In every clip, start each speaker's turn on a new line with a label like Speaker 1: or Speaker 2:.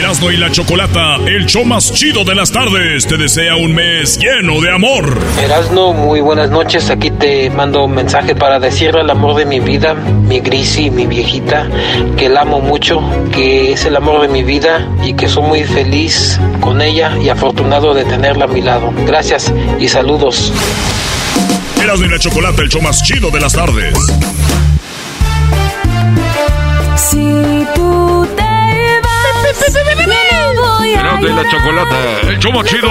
Speaker 1: Erasmo y la Chocolata, el show más chido de las tardes, te desea un mes lleno de amor.
Speaker 2: Erasno, muy buenas noches. Aquí te mando un mensaje para decirle al amor de mi vida, mi Grisi, mi viejita, que la amo mucho, que es el amor de mi vida y que soy muy feliz con ella y afortunado de tenerla a mi lado. Gracias y saludos.
Speaker 1: Erasmo y la Chocolata, el show más chido de las tardes.
Speaker 3: Si tú
Speaker 1: Erasmo y la Chocolata, el show más chido.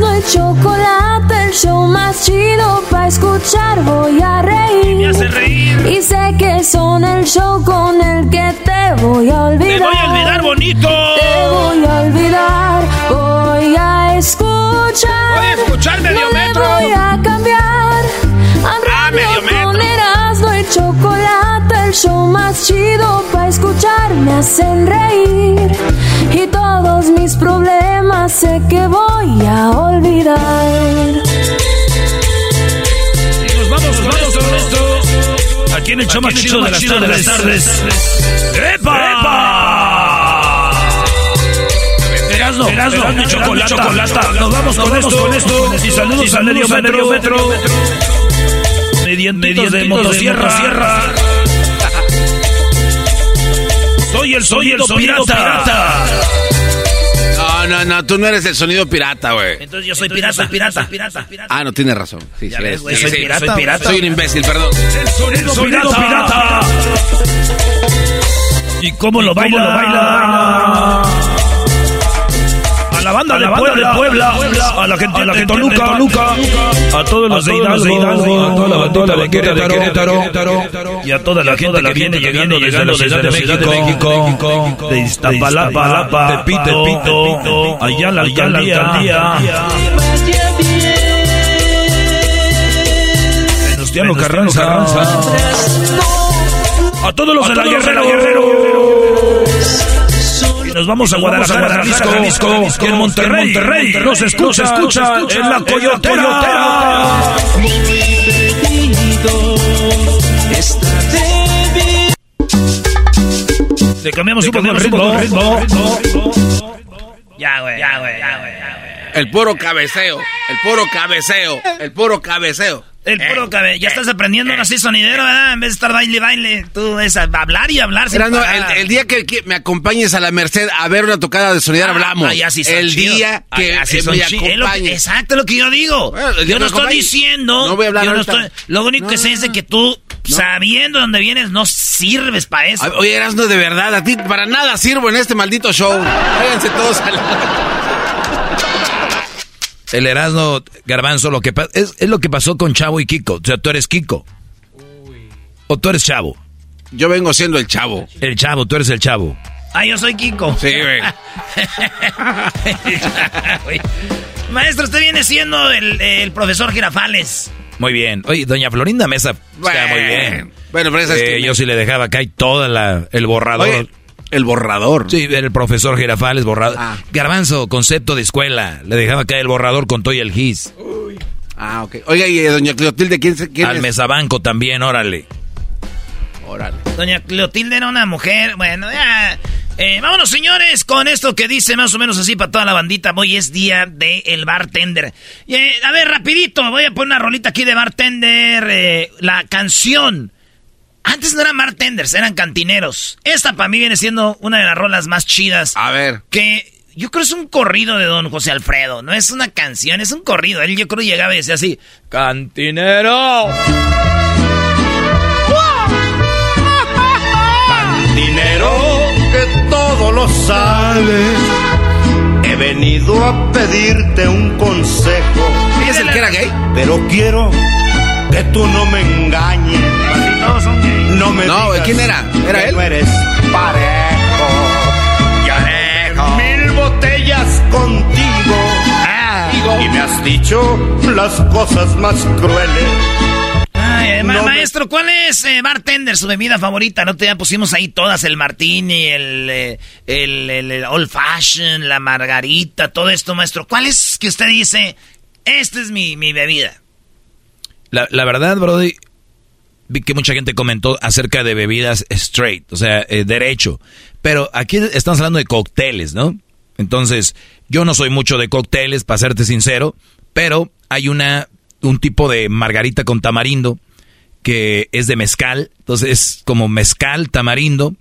Speaker 3: no el chocolate, el show más chido para escuchar voy a reír.
Speaker 4: Me hace reír.
Speaker 3: Y sé que son el show con el que te voy a olvidar.
Speaker 4: Te voy a olvidar bonito.
Speaker 3: Te voy a olvidar, voy a escuchar.
Speaker 4: Voy a escuchar medio
Speaker 3: me
Speaker 4: metro.
Speaker 3: voy a cambiar. Chocolate, el show más chido para escuchar me hacen reír. Y todos mis problemas sé que voy a olvidar.
Speaker 4: Y nos vamos, esto, con esto. Aquí en el show más chido de las tardes. ¡Epa! Erasno, Erasno, chocolata. Nos vamos con esto, con esto. Y saludos al medio metro, metro. Mediantitos de motosierra. Sierra. Soy el sonido pirata.
Speaker 5: No, no, no, tú no eres el sonido pirata, güey.
Speaker 4: Entonces yo soy pirata, pirata, pirata, pirata.
Speaker 5: Ah, no, tienes razón. Sí,
Speaker 4: Ya
Speaker 5: sí,
Speaker 4: ves,
Speaker 5: eres.
Speaker 4: güey,
Speaker 5: Sí,
Speaker 4: soy
Speaker 5: sí.
Speaker 4: pirata, soy pirata.
Speaker 5: Soy un imbécil, perdón.
Speaker 4: El sonido pirata. ¿Y cómo lo baila? lo baila? A la banda de Puebla, de Puebla, a la gente, a la gente de Toluca, a todos los de Hidalgo, a toda la bandita de Querétaro, y a toda la gente que viene llegando desde la Ciudad de México, de Iztapalapa, de Pito, allá la alcaldía. Venustiano Carranza. A todos los de la Guerrero. Nos vamos a Guadalajara, Jalisco, en Monterrey, Monterrey, nos escucha, escucha, en la Coyotera. Le cambiamos un poco el ritmo. Ya, güey, ya, güey, ya, güey.
Speaker 5: El puro cabeceo, el puro cabeceo, el puro cabeceo.
Speaker 4: El puro cabello. Ya estás aprendiendo así sonidero, ¿verdad? En vez de estar baile, baile. Tú es hablar y hablar sin
Speaker 5: Erasmo,
Speaker 4: parar.
Speaker 5: el, el día que, que me acompañes a la Merced a ver una tocada de sonidero, hablamos.
Speaker 4: Ah, ya sí son
Speaker 5: el
Speaker 4: chidos.
Speaker 5: día que
Speaker 4: ya sí
Speaker 5: eh,
Speaker 4: son
Speaker 5: me
Speaker 4: chi- es lo que-
Speaker 5: acompañes.
Speaker 4: Exacto lo que yo digo.
Speaker 5: Bueno,
Speaker 4: yo no estoy diciendo.
Speaker 5: No voy a hablar
Speaker 4: yo no estoy- lo único
Speaker 5: No,
Speaker 4: que sé
Speaker 5: no,
Speaker 4: es de
Speaker 5: no.
Speaker 4: que tú, sabiendo dónde vienes, no sirves para eso.
Speaker 5: Oye, Erasmo, de verdad, a ti para nada sirvo en este maldito show. Váyanse todos a la...
Speaker 6: El Erasmo Garbanzo, lo que es, es lo que pasó con Chavo y Kiko. O sea, tú eres Kiko. O tú eres Chavo.
Speaker 5: Yo vengo siendo el chavo.
Speaker 6: El Chavo, tú eres el Chavo.
Speaker 4: Ah, yo soy Kiko.
Speaker 5: Sí, güey.
Speaker 4: Maestro, usted viene siendo el, el profesor Girafales.
Speaker 6: Muy bien. Oye, doña Florinda Mesa está muy bien.
Speaker 5: Bueno, pero esa es
Speaker 6: Eh,
Speaker 5: que-
Speaker 6: yo sí le dejaba acá y toda la, el borrador.
Speaker 5: Oye, el borrador.
Speaker 6: Sí, el profesor Girafales, borrador.
Speaker 5: Ah.
Speaker 6: Garbanzo, concepto de escuela. Le dejaba acá el borrador con todo y el gis.
Speaker 5: Ah, ok. Oiga, y eh, doña Cleotilde, ¿quién, se- quién
Speaker 6: Al
Speaker 5: es?
Speaker 6: mesabanco también, órale.
Speaker 5: Órale.
Speaker 4: Doña Cleotilde era una mujer. Bueno, ya. Eh, vámonos, señores, con esto que dice más o menos así para toda la bandita. Hoy es día del el bartender. Y, eh, a ver, rapidito, voy a poner una rolita aquí de bartender. eh, la canción Antes no eran bartenders, eran cantineros. Esta para mí viene siendo una de las rolas más chidas.
Speaker 5: A ver.
Speaker 4: Que yo creo es un corrido de don José Alfredo. No es una canción, es un corrido. Él yo creo llegaba y decía así: ¡Cantinero!
Speaker 7: Cantinero, que todo lo sabes. He venido a pedirte un consejo.
Speaker 5: ¿Es el que era gay?
Speaker 7: Pero quiero que tú no me engañes. No me
Speaker 5: No,
Speaker 7: digas
Speaker 5: ¿quién era? ¿Era
Speaker 7: que
Speaker 5: él?
Speaker 7: No eres parejo. Ya mil botellas contigo.
Speaker 4: Ah.
Speaker 7: Y me has dicho las cosas más crueles.
Speaker 4: Ay, ma-
Speaker 7: No me-
Speaker 4: maestro, ¿cuál es eh, bartender su bebida favorita? No te ya pusimos ahí todas, el martini, el, eh, el, el- el old fashion, la margarita, todo esto, maestro. ¿Cuál es que usted dice, esta es mi, mi bebida?
Speaker 6: La, la verdad, Brody, vi que mucha gente comentó acerca de bebidas straight, o sea, eh, derecho. Pero aquí estamos hablando de cócteles, ¿no? Entonces, yo no soy mucho de cócteles, para serte sincero, pero hay una un tipo de margarita con tamarindo que es de mezcal, entonces es como mezcal, tamarindo,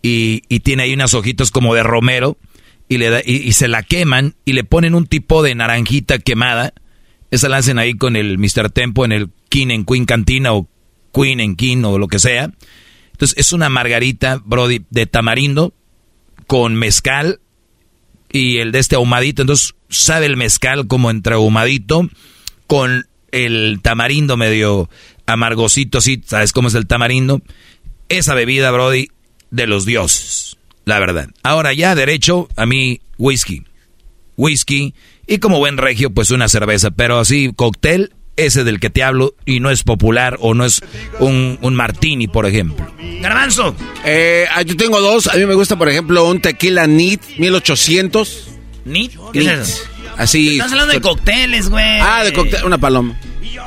Speaker 6: y, y tiene ahí unas hojitas como de romero, y, le da, y, y se la queman y le ponen un tipo de naranjita quemada, esa la hacen ahí con el Mr. Tempo en el King en Queen Cantina o Queen en King o lo que sea. Entonces es una margarita, Brody, de tamarindo con mezcal y el de este ahumadito. Entonces sabe el mezcal como entre ahumadito con el tamarindo medio amargosito, así, ¿sabes cómo es el tamarindo? Esa bebida, Brody, de los dioses, la verdad. Ahora ya derecho, a mí, whisky. Whisky y como buen regio, pues una cerveza. Pero así, cóctel, ese del que te hablo y no es popular o no es un, un martini, por ejemplo.
Speaker 4: Garbanzo.
Speaker 5: Eh, ah, yo tengo dos. A mí me gusta, por ejemplo, un tequila NIT 1800.
Speaker 4: ¿Nit? ¿Qué es eso?
Speaker 5: Así.
Speaker 4: Estás hablando de cócteles, güey.
Speaker 5: Ah, de cóctel. Una paloma.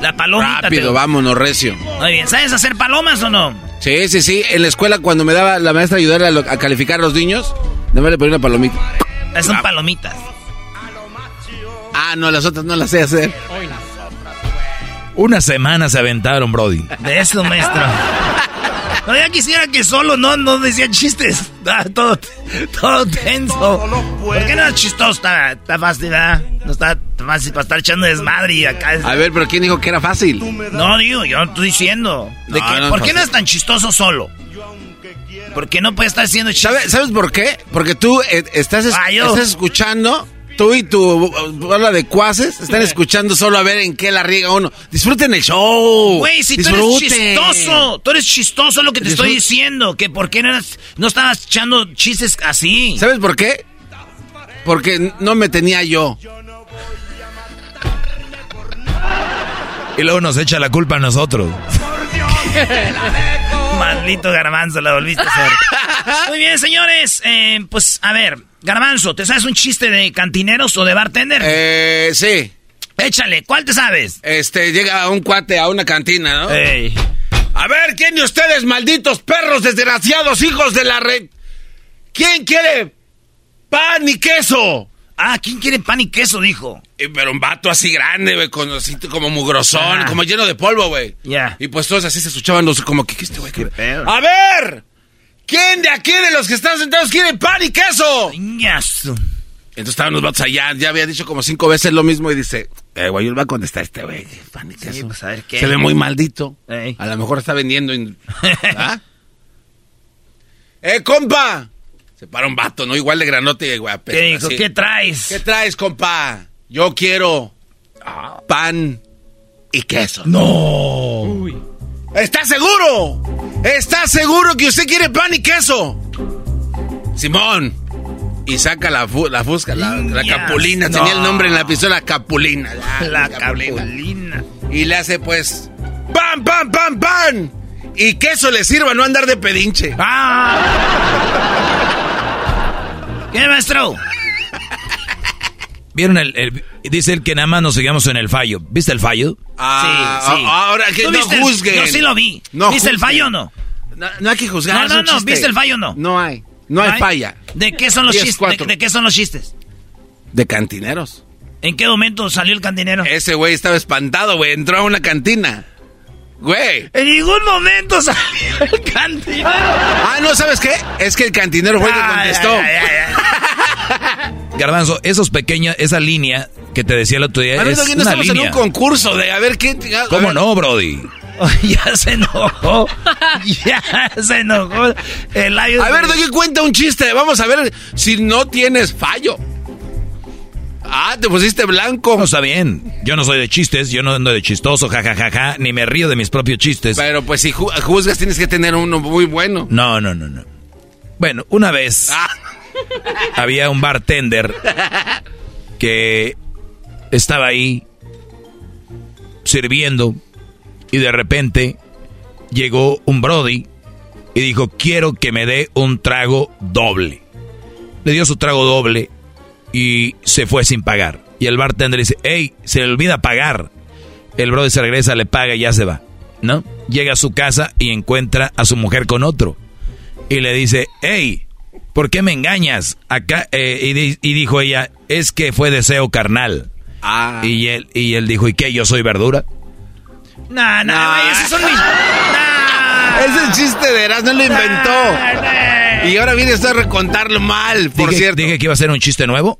Speaker 4: La palomita.
Speaker 5: Rápido,
Speaker 4: te-
Speaker 5: vámonos, recio.
Speaker 4: Muy bien, ¿sabes hacer palomas o no?
Speaker 5: Sí, sí, sí. En la escuela, cuando me daba la maestra ayudar a, lo- a calificar a los niños, nada le ponía una palomita.
Speaker 4: Esas son palomitas.
Speaker 5: Ah, no, las otras no las sé hacer.
Speaker 6: Una semana se aventaron, Brody.
Speaker 4: De eso, maestro. No, ya quisiera que solo no, no decía chistes. Ah, todo, todo tenso. ¿Por qué no es chistoso? Está, está fácil, ¿verdad? No está fácil para estar echando desmadre y acá. es-
Speaker 5: A ver, pero ¿quién dijo que era fácil?
Speaker 4: No, digo, yo no estoy diciendo. De
Speaker 5: No,
Speaker 4: que-
Speaker 5: no es
Speaker 4: ¿Por qué no es tan chistoso solo? ¿Por qué no puede estar haciendo chistes?
Speaker 5: ¿Sabes, ¿Sabes por qué? Porque tú eh, estás, es-
Speaker 4: Ah, yo.
Speaker 5: estás escuchando, tú y tu bola de cuaces están escuchando solo a ver en qué la riega uno. Disfruten el show.
Speaker 4: Güey, si tú
Speaker 5: Disfruten.
Speaker 4: eres chistoso, tú eres chistoso es lo que te estoy diciendo. Que por qué no, eras- no estabas echando chistes así.
Speaker 5: ¿Sabes por qué? Porque no me tenía yo.
Speaker 6: Y luego nos echa la culpa a nosotros.
Speaker 4: Maldito garbanzo, la volviste a hacer. Muy bien, señores. eh, pues, a ver, garbanzo, ¿te sabes un chiste de cantineros o de bartender?
Speaker 5: Eh, sí.
Speaker 4: Échale, ¿cuál te sabes?
Speaker 5: Este, llega un cuate a una cantina, ¿no?
Speaker 4: Ey.
Speaker 5: A ver, ¿quién de ustedes, malditos perros desgraciados, hijos de la red? ¿Quién quiere pan y queso?
Speaker 4: Ah, ¿quién quiere pan y queso? Dijo.
Speaker 5: Eh, Pero un vato así grande, güey, con así como mugrosón,
Speaker 4: Ah.
Speaker 5: como lleno de polvo, güey.
Speaker 4: Ya.
Speaker 5: Y pues todos así se escuchaban los como que ¿qué este güey.
Speaker 4: pedo?
Speaker 5: A ver, ¿quién de aquí de los que están sentados quiere pan y queso?
Speaker 4: Ñazo.
Speaker 5: Entonces estaban los vatos allá, ya había dicho como cinco veces lo mismo y dice, eh, güey, él va a contestar este güey, pan y queso.
Speaker 4: pues, a ver, ¿qué?
Speaker 5: Se ve muy maldito.
Speaker 4: Ey.
Speaker 5: A lo mejor está vendiendo. en- ¿Ah? ¡Eh, compa! Se para un vato, ¿no? Igual de granote y guapo.
Speaker 4: ¿Qué dijo? ¿Qué traes?
Speaker 5: ¿Qué traes, compa? Yo quiero pan y queso.
Speaker 6: No.
Speaker 5: ¿Está seguro? ¿Está seguro que usted quiere pan y queso? Simón. Y saca la, fu- la fusca, la, la capulina.
Speaker 4: no.
Speaker 5: Tenía el nombre en la pistola, capulina.
Speaker 4: La capulina.
Speaker 5: Y le hace pues, ¡pan, pan, pan, pan! Y queso le sirva, no andar de pedinche.
Speaker 4: ¡Ah! ¿Qué, maestro?
Speaker 6: ¿Vieron el, el- Dice él que nada más nos sigamos en el fallo. ¿Viste el fallo?
Speaker 5: Ah,
Speaker 4: sí, sí.
Speaker 5: a- Ahora que
Speaker 4: ¿Tú
Speaker 5: no
Speaker 4: viste el-
Speaker 5: juzguen.
Speaker 4: Yo sí lo vi.
Speaker 5: No
Speaker 4: ¿Viste el
Speaker 5: juzguen.
Speaker 4: fallo o no?
Speaker 5: No, no hay que juzgar.
Speaker 4: No,
Speaker 5: es
Speaker 4: no, no. ¿viste el fallo o no?
Speaker 5: No hay. No hay
Speaker 4: ¿Ay?
Speaker 5: falla.
Speaker 4: ¿De qué son los chistes? ¿De, de qué son los chistes?
Speaker 5: De cantineros.
Speaker 4: ¿En qué momento salió el cantinero?
Speaker 5: Ese güey estaba espantado, güey. Entró a una cantina. Güey.
Speaker 4: En ningún momento salió el cantinero.
Speaker 5: Ah, no, ¿sabes qué? Es que el cantinero fue el que contestó.
Speaker 4: ay, ay,
Speaker 6: Garbanzo, esos pequeños, esa línea que te decía el otro día
Speaker 5: Manuel,
Speaker 6: es
Speaker 5: no
Speaker 6: una
Speaker 5: estamos
Speaker 6: línea.
Speaker 5: en un concurso de a ver qué. a
Speaker 6: ¿Cómo
Speaker 5: ver.
Speaker 6: no, Brody?
Speaker 4: Ya se enojó. Ya se enojó. El
Speaker 5: A ver, Doggy, cuenta un chiste. Vamos a ver si no tienes fallo. Ah, te pusiste blanco.
Speaker 6: No está bien. Yo no soy de chistes, yo no ando de chistoso, jajajaja, ni me río de mis propios chistes.
Speaker 5: Pero pues si ju- juzgas tienes que tener uno muy bueno.
Speaker 6: No, no, no, no. Bueno, una vez
Speaker 5: Ah,
Speaker 6: había un bartender que estaba ahí sirviendo y de repente llegó un Brody y dijo, quiero que me dé un trago doble. Le dio su trago doble y se fue sin pagar. Y el bartender dice, hey, se le olvida pagar. El Brody se regresa, le paga y ya se va. ¿No? Llega a su casa y encuentra a su mujer con otro. Y le dice, hey, ¿por qué me engañas? Acá, eh, y, di- y dijo ella, es que fue deseo carnal.
Speaker 5: ah.
Speaker 6: Y él, y él dijo, ¿y qué? ¿Yo soy verdura?
Speaker 4: No, no,
Speaker 5: No.
Speaker 4: esos son mis. No.
Speaker 5: Ese chiste de Erasmo lo inventó. Y ahora viene a recontarlo mal, por
Speaker 6: dije,
Speaker 5: cierto.
Speaker 6: dije que iba a ser un chiste nuevo.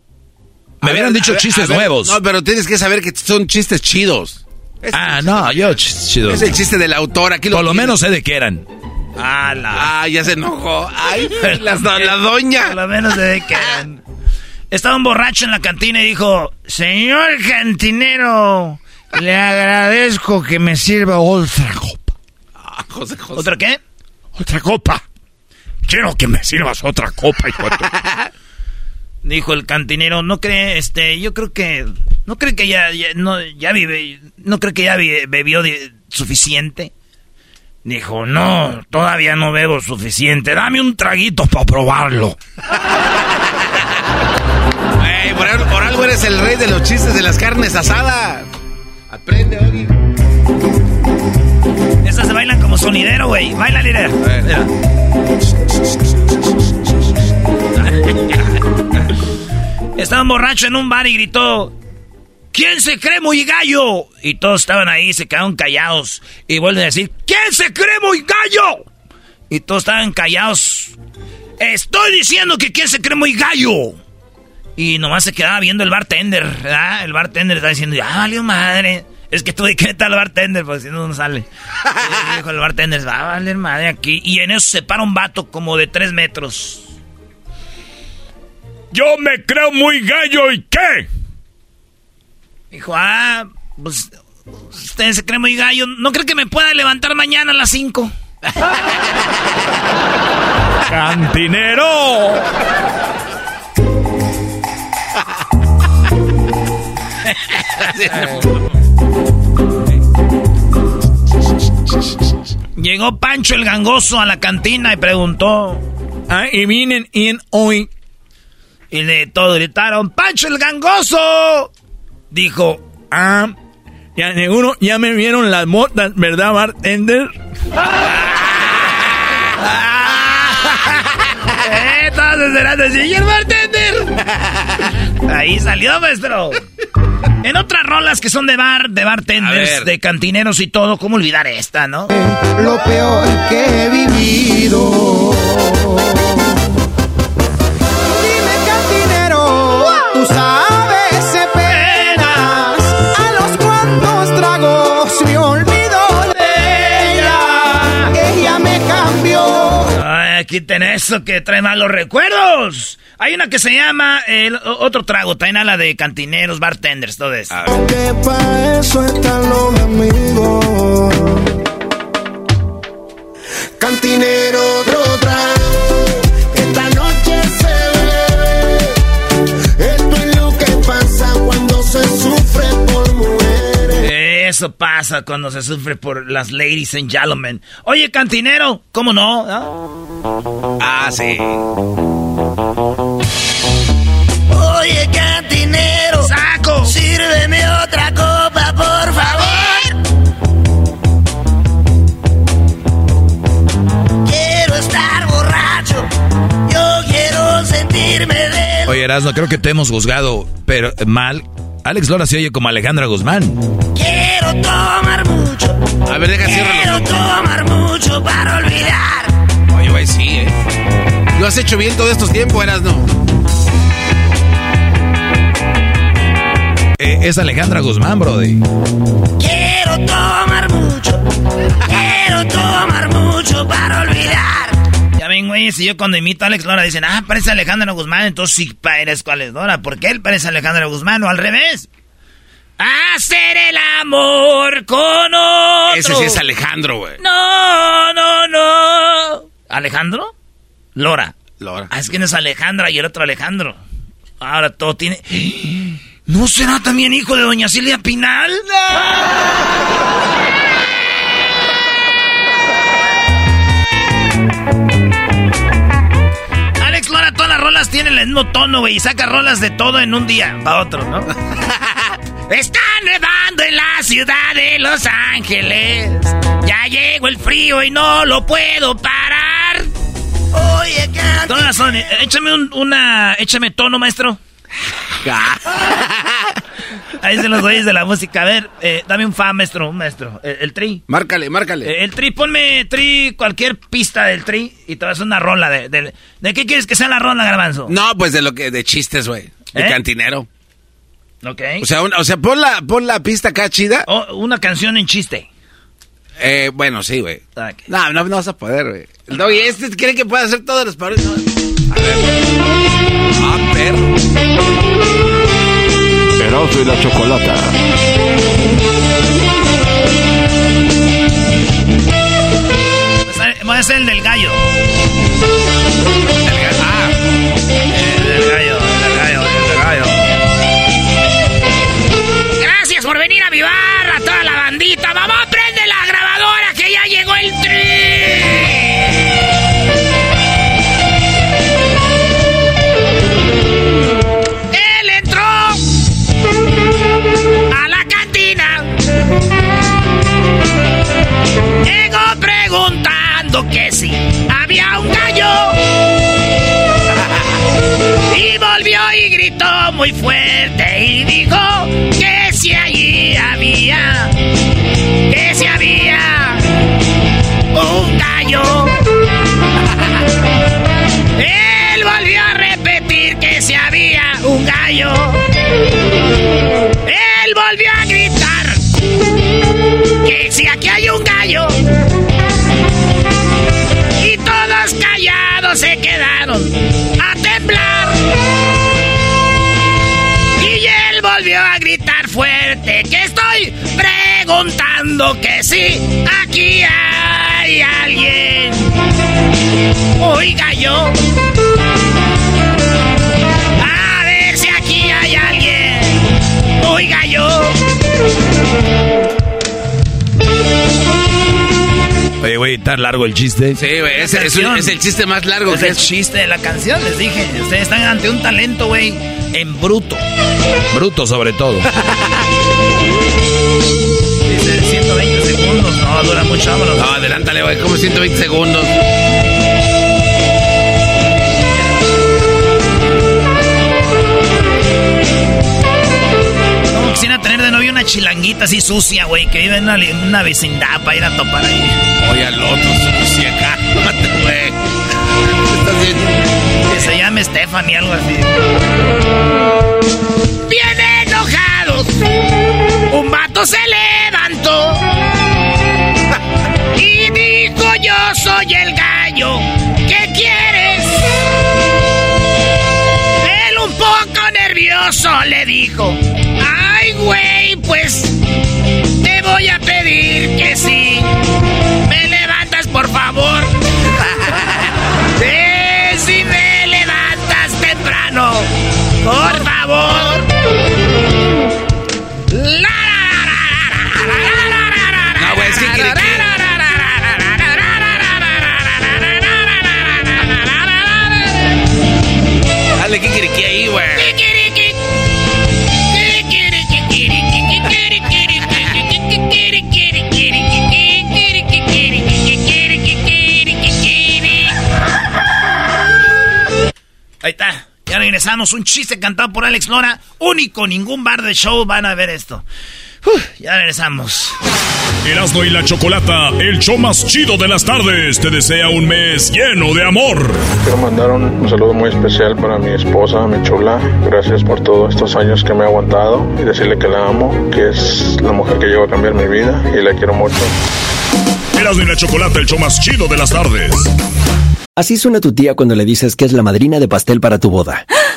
Speaker 6: Me hubieran dicho
Speaker 5: ver,
Speaker 6: chistes
Speaker 5: ver,
Speaker 6: nuevos.
Speaker 5: No, pero tienes que saber que son chistes chidos. Es,
Speaker 6: ah, no, yo ch- chido.
Speaker 5: es el chiste del autor. Aquí lo
Speaker 6: Por lo menos sé de qué eran.
Speaker 4: Ah, la.
Speaker 5: Ah, ya se enojó. Ay, la, la doña.
Speaker 4: Por lo menos se ve que eran. Estaba un borracho en la cantina y dijo: Señor cantinero, le agradezco que me sirva otra copa.
Speaker 5: Ah, José, José.
Speaker 4: ¿Otra qué?
Speaker 8: Otra copa. Quiero que me sirvas otra copa, hijo de
Speaker 4: Dijo el cantinero, no cree, este, yo creo que, no cree que ya, ya no, ya vive, no cree que ya bebió de- suficiente. Dijo, no, todavía no bebo suficiente, dame un traguito para probarlo.
Speaker 5: Por, por algo eres el rey de los chistes de las carnes asadas. Aprende, Ogi.
Speaker 4: Esas se bailan como sonidero, güey. Baila, líder. Mira. Estaba un borracho en un bar y gritó: ¿Quién se cree muy gallo? Y todos estaban ahí, se quedaron callados. Y vuelven a decir: ¿Quién se cree muy gallo? Y todos estaban callados. Estoy diciendo que quién se cree muy gallo. Y nomás se quedaba viendo el bartender, ¿verdad? El bartender estaba diciendo, ah, valió madre. Es que que meter al bartender, porque si no, no sale. Y dijo el bartender, va a valer madre aquí. Y en eso se para un vato como de tres metros.
Speaker 8: Yo me creo muy gallo y qué.
Speaker 4: Dijo, ah, pues usted se cree muy gallo. ¿No cree que me pueda levantar mañana a las cinco?
Speaker 8: Cantinero.
Speaker 4: Llegó Pancho el gangoso a la cantina y preguntó.
Speaker 8: Ah, y vienen en hoy.
Speaker 4: Y de todo gritaron, ¡Pancho el gangoso! Dijo,
Speaker 8: Ah, ya seguro, ya me vieron las motas, ¿verdad, bartender?
Speaker 4: ¡Eh, todos esperando así, ¡Y el bartender! Ahí salió, maestro. En otras rolas que son de bar, de bartenders, de cantineros y todo, ¿cómo olvidar esta, no?
Speaker 9: lo peor que he vivido.
Speaker 4: Quiten eso que trae malos recuerdos. Hay una que se llama, el, o- otro trago, traen a la de cantineros, bartenders, todo eso.
Speaker 9: Que pa' eso están los amigos. Cantinero,
Speaker 4: Eso pasa cuando se sufre por las ladies and gentlemen. Oye, cantinero, ¿cómo no? ¿Ah?
Speaker 5: Ah, sí.
Speaker 9: Oye, cantinero,
Speaker 4: ¡Saco!
Speaker 9: sírveme otra copa, por favor. Quiero estar borracho, yo quiero sentirme de...
Speaker 6: Oye, Erasmo, creo que te hemos juzgado, pero eh, mal. Alex Lora se oye como Alejandra Guzmán.
Speaker 9: Quiero
Speaker 4: tomar mucho.
Speaker 5: A ver, deja cierro
Speaker 4: Quiero tomar mucho para olvidar.
Speaker 5: Oye, güey, sí, eh. Lo has hecho bien todos estos tiempos, eras no.
Speaker 6: Eh, es Alejandra Guzmán, Brody.
Speaker 4: Quiero tomar mucho. Quiero tomar mucho para olvidar. Ya ven, güey, si yo cuando imito a Alex Lora dicen, ah, parece Alejandra Guzmán, entonces sí eres es Lora. ¿Por qué él parece Alejandra Guzmán o al revés? Hacer el amor con otro.
Speaker 5: Ese sí es Alejandro, güey.
Speaker 4: No, no, no. ¿Alejandro? Lora.
Speaker 5: Lora.
Speaker 4: Ah, es que no es Alejandra y el otro Alejandro. Ahora todo tiene. ¿No será también hijo de doña Silvia Pinal? Alex rolas tienen el mismo tono, güey, y saca rolas de todo en un día para otro, ¿no? Está nevando en la ciudad de Los Ángeles. Ya llegó el frío y no lo puedo parar. Oye, ¿qué? Todas son. Échame un, una. Échame tono, maestro. Ahí se los güeyes de la música. A ver, eh, dame un fa, maestro, un maestro. El, el tri.
Speaker 5: Márcale, márcale.
Speaker 4: Eh, El tri, ponme tri, cualquier pista del tri y te vas a una rola. De, de, ¿de qué quieres que sea la rola, Garbanzo?
Speaker 5: No, pues de lo que, de chistes, güey. De
Speaker 4: ¿Eh?
Speaker 5: cantinero.
Speaker 4: Ok.
Speaker 5: O sea, o sea, pon la, pon la pista acá chida.
Speaker 4: Oh, una canción en chiste.
Speaker 5: Eh, bueno, sí, güey. No, no, no vas a poder, güey. El Doggy, este cree que puede hacer todos los parodias. No. A ver. Ah, perro.
Speaker 10: Erasmo y la Chocolata.
Speaker 4: Pues, eh, voy a hacer el del gallo.
Speaker 5: El ga- ah,
Speaker 4: El del gallo, el del gallo, el del gallo. Gracias por venir a mi bar, a toda la bandita. Mamá, que si había un gallo. Y volvió y gritó muy fuerte y dijo que si allí había, que si había un gallo. Él volvió a repetir que si había un gallo. Él volvió a gritar que si aquí hay un gallo. Fuerte que estoy preguntando que si aquí hay alguien. Oiga yo.
Speaker 6: Oye, güey, tan largo el chiste.
Speaker 5: sí, güey. Es, es el chiste más largo
Speaker 4: Es
Speaker 5: que
Speaker 4: el
Speaker 5: es.
Speaker 4: chiste de la canción, les dije. Ustedes están ante un talento, güey, en bruto.
Speaker 6: Bruto sobre todo.
Speaker 4: Dice 120 segundos. No, dura mucho, vámonos.
Speaker 5: No, adelántale, güey. Como 120 segundos.
Speaker 4: Chilanguita así sucia, güey, que vive en una, una vecindad para ir a topar ahí?
Speaker 5: Oye, al otro, sí, acá. Mate, güey. Estás bien.
Speaker 4: Que se llame Stephanie, algo así. Bien enojados, un vato se levantó y dijo: Yo soy el gallo, nervioso le dijo: Ay, güey, pues te voy a pedir que sí. Me levantas, por favor. Eh, si me levantas temprano, por favor. Regresamos. Un chiste cantado por Alex Lora. Único. Ningún bar de show van a ver esto. ya regresamos.
Speaker 11: Erasmo y la Chocolata, el show más chido de las tardes, te desea un mes lleno de amor.
Speaker 10: Quiero mandar un, un saludo muy especial para mi esposa, mi chula. Gracias por todos estos años que me ha aguantado y decirle que la amo, que es la mujer que llegó a cambiar mi vida y la quiero mucho.
Speaker 11: Erasmo y la Chocolata, el show más chido de las tardes.
Speaker 12: Así suena tu tía cuando le dices que es la madrina de pastel para tu boda.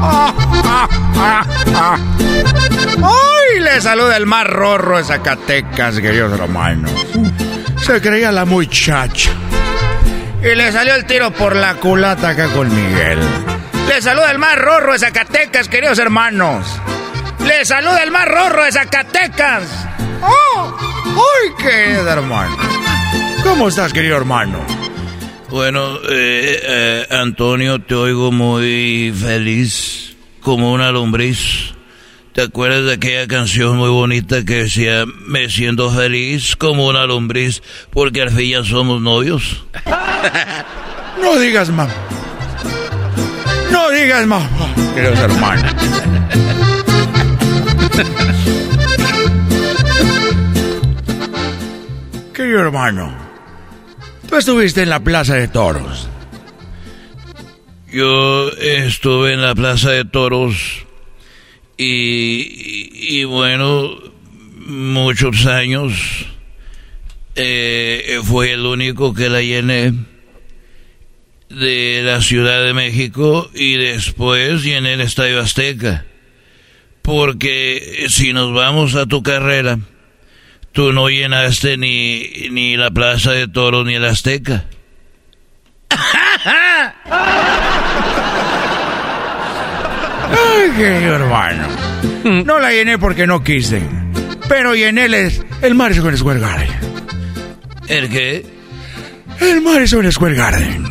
Speaker 7: ¡Ay, le saluda el más rorro de Zacatecas, queridos hermanos! Se creía la muchacha. Y le salió el tiro por la culata acá con Miguel. Le saluda el más rorro de Zacatecas, queridos hermanos. Le saluda el más rorro de Zacatecas. ¡Oh! ¡Ay, querido hermano! ¿Cómo estás, querido hermano?
Speaker 13: Bueno, eh, eh, Antonio, te oigo muy feliz, como una lombriz. ¿Te acuerdas de aquella canción muy bonita que decía, me siento feliz como una lombriz, porque al fin ya somos novios?
Speaker 7: No digas mamá. No digas mamá, queridos hermanos. Querido hermano, tú estuviste en la Plaza de Toros.
Speaker 13: Yo estuve en la Plaza de Toros y, y- bueno, muchos años eh, fue el único que la llené de la Ciudad de México y después llené el Estadio Azteca. Porque si nos vamos a tu carrera, tú no llenaste ni, ni la Plaza de Toros ni el Azteca.
Speaker 7: Ay, querido hermano. No la llené porque no quise. Pero llené el, el Madison Square Garden.
Speaker 13: ¿El qué?
Speaker 7: El Madison Square Garden.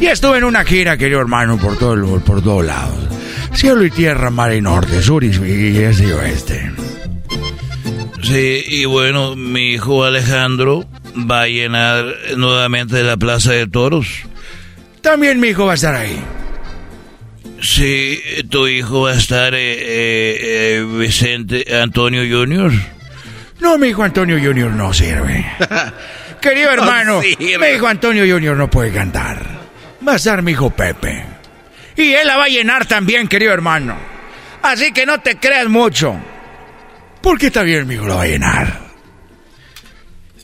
Speaker 7: Y estuve en una gira, querido hermano, por todo el- por todos lados. Cielo y tierra, mar y norte, sur y, y este y oeste.
Speaker 13: Sí, y bueno, mi hijo Alejandro va a llenar nuevamente la Plaza de Toros.
Speaker 7: También mi hijo va a estar ahí.
Speaker 13: Sí, tu hijo va a estar eh, eh, eh, Vicente Antonio Junior.
Speaker 7: No, mi hijo Antonio Junior no sirve. Querido
Speaker 13: No
Speaker 7: hermano,
Speaker 13: sirve.
Speaker 7: mi hijo Antonio Junior no puede cantar. Va a estar mi hijo Pepe. Y él la va a llenar también, querido hermano. Así que no te creas mucho. Porque también mi hijo la va a llenar.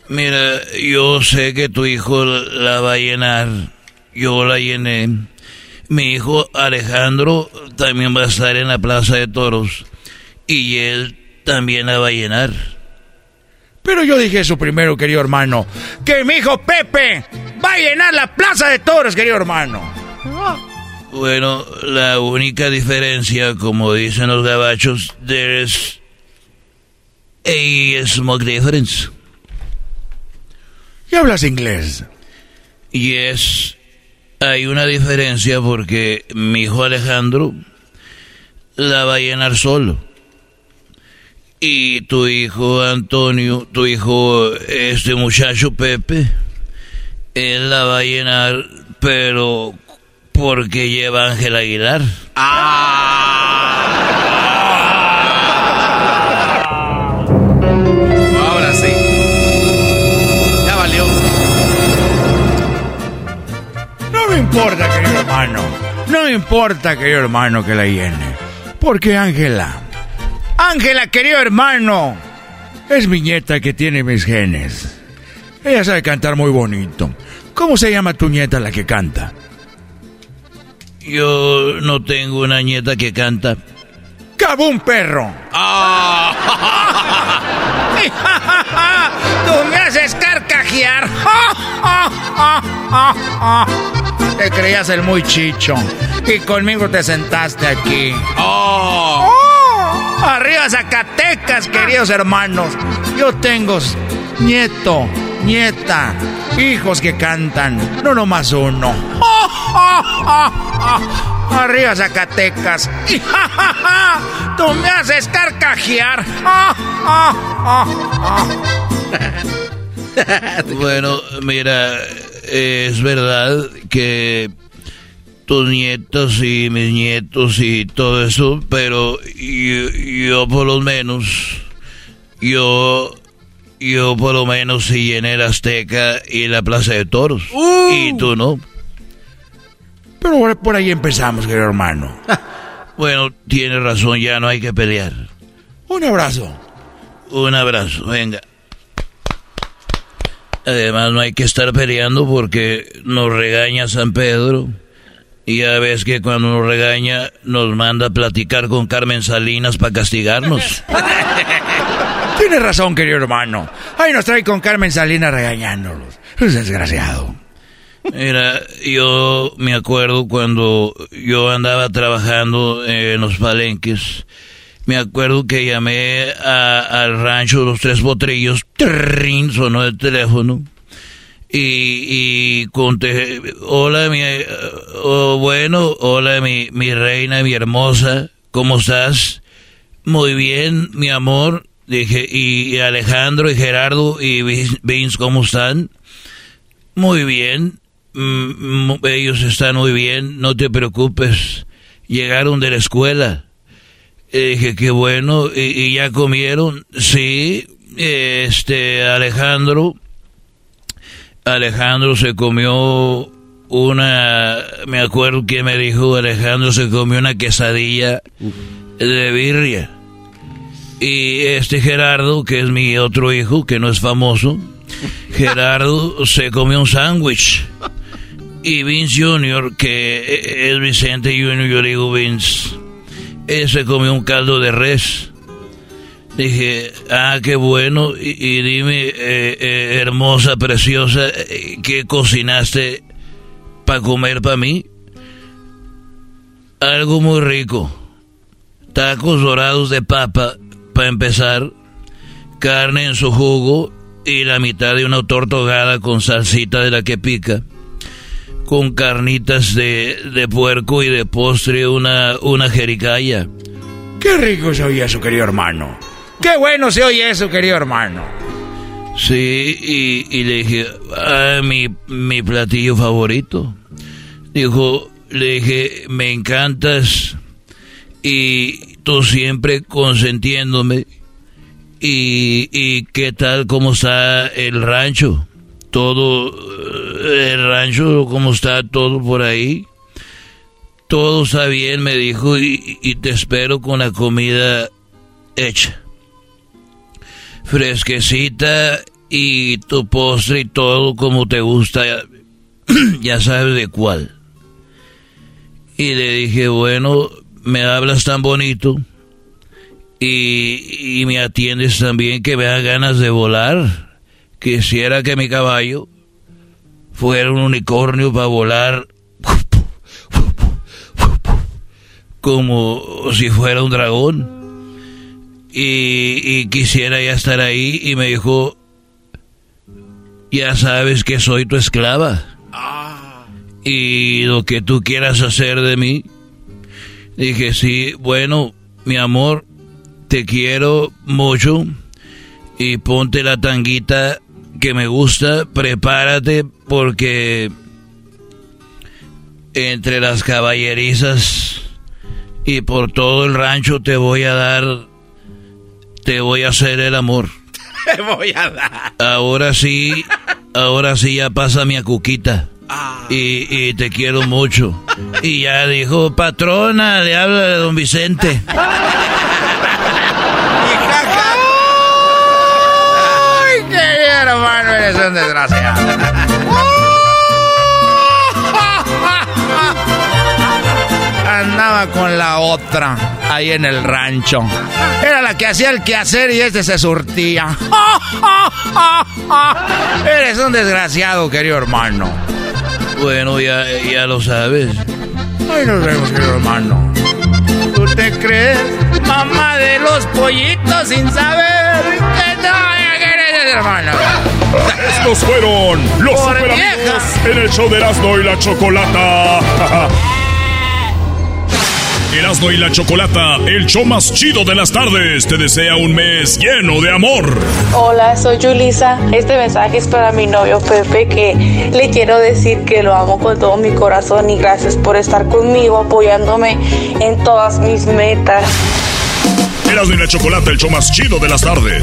Speaker 13: Mira, yo sé que tu hijo la va a llenar. Yo la llené. Mi hijo Alejandro también va a estar en la Plaza de Toros. Y él también la va a llenar.
Speaker 7: Pero yo dije eso primero, querido hermano. Que mi hijo Pepe va a llenar la plaza de toros, querido hermano.
Speaker 13: Bueno, la única diferencia, como dicen los gabachos, there's a small difference.
Speaker 7: ¿Y hablas inglés?
Speaker 13: Yes, hay una diferencia porque mi hijo Alejandro la va a llenar solo. Y tu hijo Antonio, tu hijo, este muchacho Pepe, él la va a llenar, pero porque lleva Ángel Aguilar.
Speaker 5: Ahora
Speaker 7: importa, querido hermano. No me importa, querido hermano, que la llene. Porque Ángela, Ángela, querido hermano, es mi nieta que tiene mis genes. Ella sabe cantar muy bonito. ¿Cómo se llama tu nieta la que canta?
Speaker 13: Yo no tengo una nieta que canta.
Speaker 7: ¡Cabún perro! ¡Tú me haces carcajear! Te creías el muy chicho. Y conmigo te sentaste aquí. ¡Oh! Arriba Zacatecas, queridos hermanos. Yo tengo nieto, nieta, hijos que cantan. No nomás uno. Arriba Zacatecas. Tú me haces carcajear.
Speaker 13: Bueno, mira, es verdad que tus nietos y mis nietos y todo eso, pero yo, yo por lo menos, yo, yo por lo menos sí llené la Azteca y la Plaza de Toros. Y tú no.
Speaker 7: Pero por- por ahí empezamos, querido hermano.
Speaker 13: Bueno, tienes razón, ya no hay que pelear.
Speaker 7: Un abrazo.
Speaker 13: Un abrazo, venga. Además, no hay que estar peleando porque nos regaña San Pedro. Y ya ves que cuando nos regaña, nos manda a platicar con Carmen Salinas para castigarnos.
Speaker 7: Tienes razón, querido hermano. Ahí nos trae con Carmen Salinas regañándolos. Es desgraciado.
Speaker 13: Mira, yo me acuerdo cuando yo andaba trabajando en los palenques. Me acuerdo que llamé al rancho Los Tres Potrillos. Trrrin, sonó el teléfono. Y, y conté, hola, mi, eh, oh, bueno, hola, mi, mi reina, mi hermosa, ¿cómo estás? Muy bien, mi amor. Dije, y, y Alejandro y Gerardo y Vin- Vince, ¿cómo están? Muy bien, Mm, mm, ellos están muy bien, no te preocupes. Llegaron de la escuela. Dije, qué bueno, y, y ya comieron. Sí, este, Alejandro. Alejandro se comió una, me acuerdo que me dijo, Alejandro se comió una quesadilla de birria. Y este Gerardo, que es mi otro hijo, que no es famoso, Gerardo se comió un sándwich. Y Vince Jr., que es Vicente Jr., yo le digo Vince, él se comió un caldo de res. Dije, ah, qué bueno. Y, dime, eh, eh, hermosa, preciosa, eh, ¿qué cocinaste para comer para mí? Algo muy rico. Tacos dorados de papa, para empezar. Carne en su jugo y la mitad de una torta ahogada con salsita de la que pica. Con carnitas de, de puerco y de postre una, una jericaya.
Speaker 7: Qué rico se oye eso, querido hermano. Qué bueno se oye eso, querido hermano.
Speaker 13: Sí, y, y le dije, ah, mi, mi platillo favorito. Dijo, le dije, me encantas y tú siempre consentiéndome. Y, y qué tal, cómo está el rancho. Todo, eh, el rancho, cómo está todo por ahí. Todo está bien, me dijo, y, y te espero con la comida hecha fresquecita y tu postre y todo como te gusta, ya, sabes de cuál. Y le dije, bueno, me hablas tan bonito y, y me atiendes también que me da ganas de volar. Quisiera que mi caballo fuera un unicornio para volar como si fuera un dragón. Y, quisiera ya estar ahí y me dijo, ya sabes que soy tu esclava. Y lo que tú quieras hacer de mí. Dije, sí, bueno, mi amor, te quiero mucho. Y ponte la tanguita que me gusta, prepárate porque entre las caballerizas y por todo el rancho te voy a dar, te voy a hacer el amor.
Speaker 5: Te voy a dar.
Speaker 13: Ahora sí, ahora sí ya pasa mi acuquita. Ah. Y, y, te quiero mucho. Y ya dijo, patrona, le habla de don Vicente.
Speaker 7: ¡Ay, qué hermano! Eres un desgraciado. Andaba con la otra ahí en el rancho. Era la que hacía el quehacer y este se surtía. Eres un desgraciado, querido hermano.
Speaker 13: Bueno, ya, ya lo sabes.
Speaker 7: Ahí nos vemos, querido hermano. ¿Tú te crees mamá de los pollitos sin saber que todavía querés, hermano?
Speaker 11: Estos fueron los super amigos en el show de Erasmo y la Chocolata. Erasmo y la Chocolata, el show más chido de las tardes, te desea un mes lleno de amor.
Speaker 14: Hola, soy Julisa. Este mensaje es para mi novio Pepe, que le quiero decir que lo amo con todo mi corazón y gracias por estar conmigo, apoyándome en todas mis metas.
Speaker 11: Erasmo y la Chocolata, el show más chido de las tardes.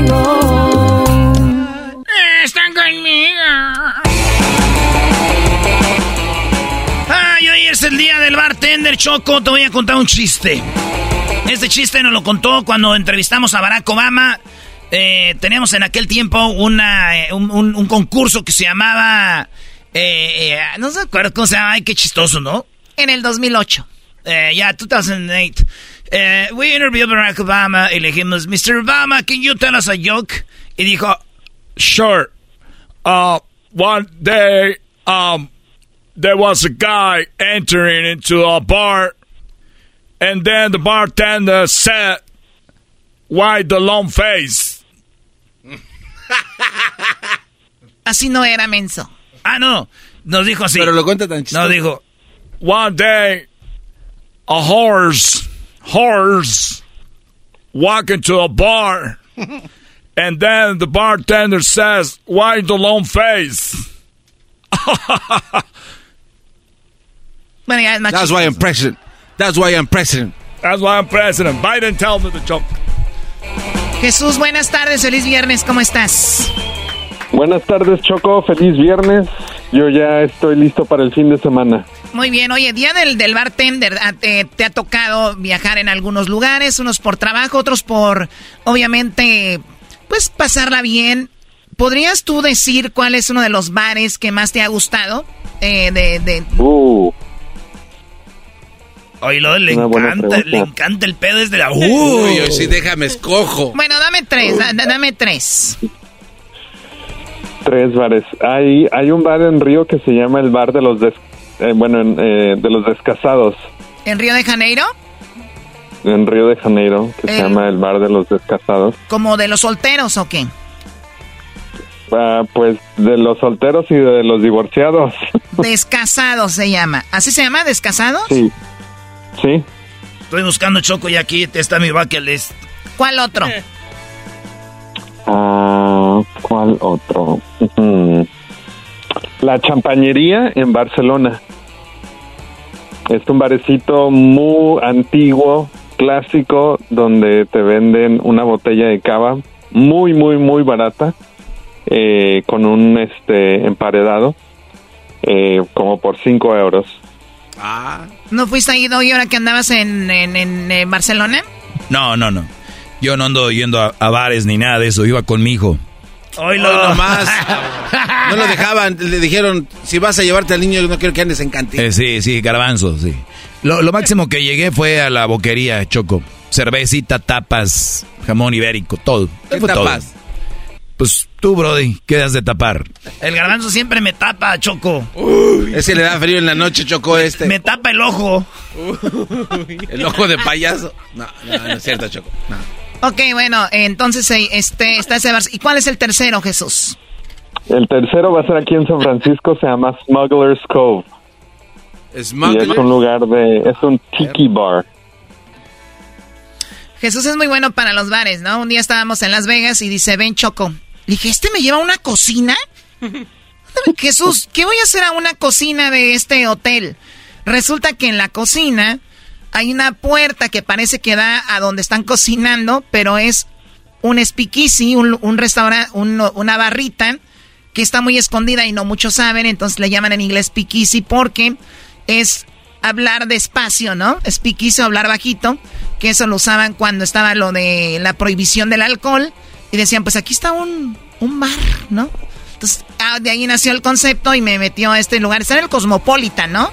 Speaker 4: Bartender Choco. Te voy a contar un chiste. Este chiste nos lo contó cuando entrevistamos a Barack Obama. Eh, teníamos en aquel tiempo una, eh, un, un- un concurso que se llamaba... eh, eh, no se acuerdo cómo se llama. Ay, qué chistoso, ¿no? En el 2008. Eh, ya, 2008. Eh, we interviewed Barack Obama y le dijimos, Mr. Obama, can you tell us a joke? Y dijo,
Speaker 11: Sure. Uh, one day, um, there was a guy entering into a bar, and then the bartender said, "Why the long face?"
Speaker 4: Así no era, menso. Ah, no. Nos dijo así.
Speaker 5: Pero lo cuenta tan chistoso.
Speaker 4: No, dijo,
Speaker 11: One day, a horse, horse, walk into a bar, and then the bartender says, "Why the long face?"
Speaker 4: Bueno, ya es más
Speaker 5: That's why I'm president. That's why I'm president.
Speaker 11: That's why I'm president. Biden tells me the joke.
Speaker 15: Jesús, buenas tardes, feliz viernes, ¿cómo estás?
Speaker 10: Buenas tardes, Choco. Feliz viernes. Yo ya estoy listo para el fin de semana.
Speaker 15: Muy bien, oye, día del, del bartender, ah, te, te, ha tocado viajar en algunos lugares, unos por trabajo, otros por, obviamente, pues pasarla bien. ¿Podrías tú decir cuál es uno de los bares que más te ha gustado? Eh, de, de...
Speaker 10: Uh.
Speaker 4: Oye, le encanta, le encanta el pedo desde la...
Speaker 5: Uy, uy, sí, déjame escojo.
Speaker 15: Bueno, dame tres, da, dame tres.
Speaker 10: Tres bares. Hay, hay un bar en Río que se llama el Bar de los Des, eh, bueno, eh, de los Descasados.
Speaker 15: ¿En Río de Janeiro?
Speaker 10: En Río de Janeiro, que se
Speaker 15: Eh.
Speaker 10: llama el Bar de los Descasados.
Speaker 15: ¿Como de los solteros o qué?
Speaker 10: Ah, pues de los solteros y de los divorciados.
Speaker 15: Descasados se llama. ¿Así se llama? ¿Descasados?
Speaker 10: Sí. Sí.
Speaker 4: Estoy buscando Choco y aquí está mi bucket list.
Speaker 15: ¿Cuál otro?
Speaker 10: Ah, ¿Cuál otro? Ujú. La champañería en Barcelona. Es un barecito muy antiguo, clásico, donde te venden una botella de cava muy, muy, muy barata, eh, con un este emparedado, eh, como por 5 euros.
Speaker 15: ¿No fuiste ahí hoy ahora que andabas en, en, en, eh, Barcelona?
Speaker 6: No, no, no. Yo no ando yendo a, a bares ni nada de eso. Iba con mi hijo.
Speaker 5: Hoy nomás. No lo dejaban. Le dijeron, si vas a llevarte al niño, no quiero que andes en cantina.
Speaker 6: Eh, sí, sí, garbanzo, sí. Lo, lo máximo que llegué fue a la boquería, Choco. Cervecita, tapas, jamón ibérico, todo.
Speaker 5: ¿Qué
Speaker 6: Fue todo. Pues tú, Brody, quedas de tapar.
Speaker 4: El garbanzo siempre me tapa, Choco.
Speaker 5: Ese le da frío en la noche, chocó este.
Speaker 4: Me tapa el ojo.
Speaker 5: El ojo de payaso. No, no, no es cierto, Choco. No.
Speaker 15: Ok, bueno, entonces eh, este, está ese bar. ¿Y cuál es el tercero, Jesús?
Speaker 10: El tercero va a ser aquí en San Francisco, se llama Smuggler's Cove. Y es un lugar de, es un tiki bar.
Speaker 15: Jesús es muy bueno para los bares, ¿no? Un día estábamos en Las Vegas y dice, ven Choco. Dije, ¿este me lleva a una cocina? Jesús, ¿qué voy a hacer a una cocina de este hotel? Resulta que en la cocina hay una puerta que parece que da a donde están cocinando, pero es un speakeasy, un, restaurante, un- una barrita que está muy escondida y no muchos saben, entonces le llaman en inglés speakeasy porque es hablar despacio, ¿no? Speakeasy hablar bajito, que eso lo usaban cuando estaba lo de la prohibición del alcohol y decían, pues aquí está un, un bar, ¿no? Entonces, ah, de ahí nació el concepto y me metió a este lugar. Está en el Cosmopolitan, ¿no?